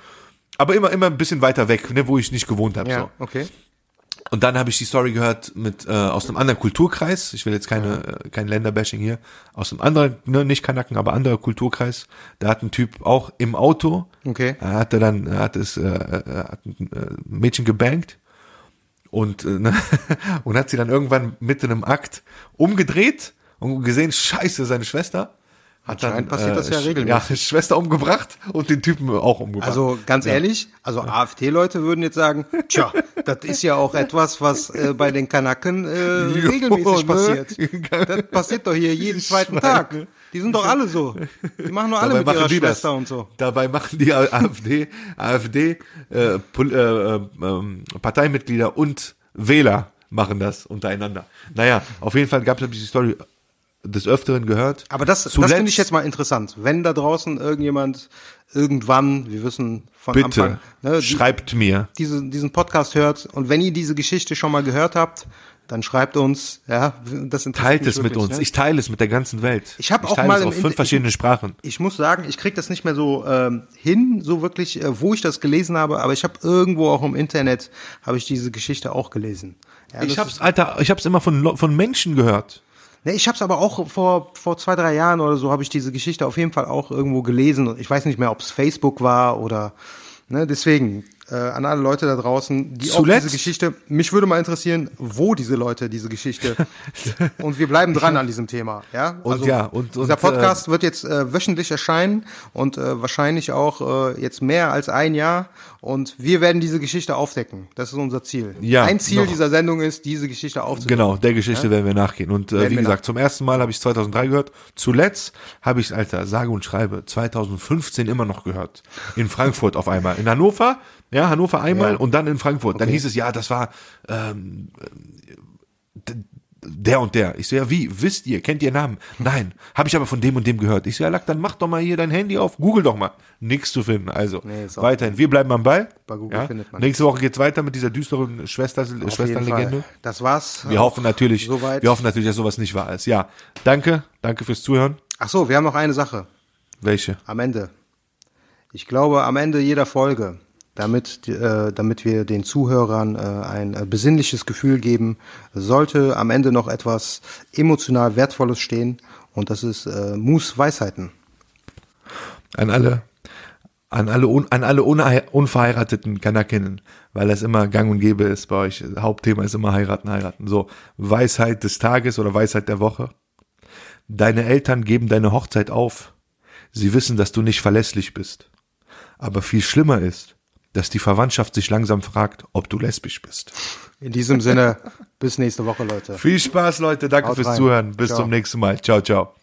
Aber immer, immer ein bisschen weiter weg, ne, wo ich nicht gewohnt habe. So. okay. Und dann habe ich die Story gehört mit äh, aus einem anderen Kulturkreis. Ich will jetzt keine äh, kein Länderbashing hier. Aus einem anderen, ne, nicht Kanaken, aber anderer Kulturkreis. Da hat ein Typ auch im Auto. Okay. Er hatte dann, er hat es, äh, er hat ein äh, Mädchen gebankt und äh, ne, *laughs* und hat sie dann irgendwann mitten im Akt umgedreht und gesehen, Scheiße, seine Schwester. Hat dann, Anscheinend passiert das ja regelmäßig. Ja, *laughs* Schwester umgebracht und den Typen auch umgebracht. Also ganz ehrlich, also AfD-Leute würden jetzt sagen, *laughs* tja, das ist ja auch etwas, was äh, bei den Kanaken äh, *laughs* regelmäßig ne? passiert. Das passiert doch hier jeden zweiten Tag. Die sind doch alle so. Die machen doch alle mit ihrer Schwester das. und so. Dabei machen die AfD, AfD äh, Pol- äh, äh, Parteimitglieder und Wähler machen das untereinander. Naja, auf jeden Fall gab es die Story des Öfteren gehört. Aber das, das finde ich jetzt mal interessant. Wenn da draußen irgendjemand irgendwann, wir wissen von Bitte, Anfang, ne, die- schreibt mir. diese, diesen Podcast hört und wenn ihr diese Geschichte schon mal gehört habt, dann schreibt uns, ja, das Teilt es mit uns. Ne? Ich teile es mit der ganzen Welt. Ich hab auch teile mal es auf fünf verschiedene Sprachen. ich muss sagen, ich krieg das nicht mehr so ähm, hin, so wirklich, äh, wo ich das gelesen habe, aber ich habe irgendwo auch im Internet, habe ich diese Geschichte auch gelesen. Ja, Ich hab's, ist- Alter, ich hab's immer von, von Menschen gehört. Ne, ich habe es aber auch vor vor zwei drei Jahren oder so habe ich diese Geschichte auf jeden Fall auch irgendwo gelesen. Und ich weiß nicht mehr, ob es Facebook war oder ne, deswegen äh, an alle Leute da draußen, die auch Zuletzt- diese Geschichte. Mich würde mal interessieren, wo diese Leute diese Geschichte *laughs* und wir bleiben dran an diesem Thema. Ja, Und ja, und- und, dieser Podcast wird jetzt äh, wöchentlich erscheinen und äh, wahrscheinlich auch äh, jetzt mehr als ein Jahr und wir werden diese Geschichte aufdecken. Das ist unser Ziel. Ja, ein Ziel noch. dieser Sendung ist, diese Geschichte aufzudecken. Genau, der Geschichte werden wir nachgehen. Und äh, wie gesagt, zum ersten Mal habe ich 2003 gehört. Zuletzt habe ich Alter, sage und schreibe, 2015 immer noch gehört. In Frankfurt auf einmal. In Hannover, ja, Hannover einmal Ja. und dann in Frankfurt. Dann Okay. hieß es, ja, das war ähm, der und der. Ich so, ja, wie? Wisst ihr? Kennt ihr Namen? Nein. Habe ich aber von dem und dem gehört. Ich so, ja, Lack, dann mach doch mal hier dein Handy auf. Google doch mal. Nichts zu finden. Also, Nee, weiterhin. Wir bleiben am Ball. Bei Google ja? findet man Nächste Woche geht's weiter mit dieser düsteren Schwester, Auf Schwesternlegende. Das war's. Wir hoffen natürlich, Soweit. wir hoffen natürlich, dass sowas nicht wahr ist. Ja, danke, danke fürs Zuhören. Ach so, wir haben noch eine Sache Welche? am Ende. Ich glaube, am Ende jeder Folge, damit, äh, damit wir den Zuhörern äh, ein äh, besinnliches Gefühl geben, sollte am Ende noch etwas emotional Wertvolles stehen. Und das ist äh, Mus Weisheiten. An alle, an alle, un, an alle unverheirateten Kanakinnen, weil das immer gang und gäbe ist bei euch. Hauptthema ist immer heiraten, heiraten. So, Weisheit des Tages oder Weisheit der Woche. Deine Eltern geben deine Hochzeit auf. Sie wissen, dass du nicht verlässlich bist. Aber viel schlimmer ist, dass die Verwandtschaft sich langsam fragt, ob du lesbisch bist. In diesem Sinne, bis nächste Woche, Leute. Viel Spaß, Leute. Danke Haut fürs rein. Zuhören. Bis Ciao. zum nächsten Mal. Ciao, ciao.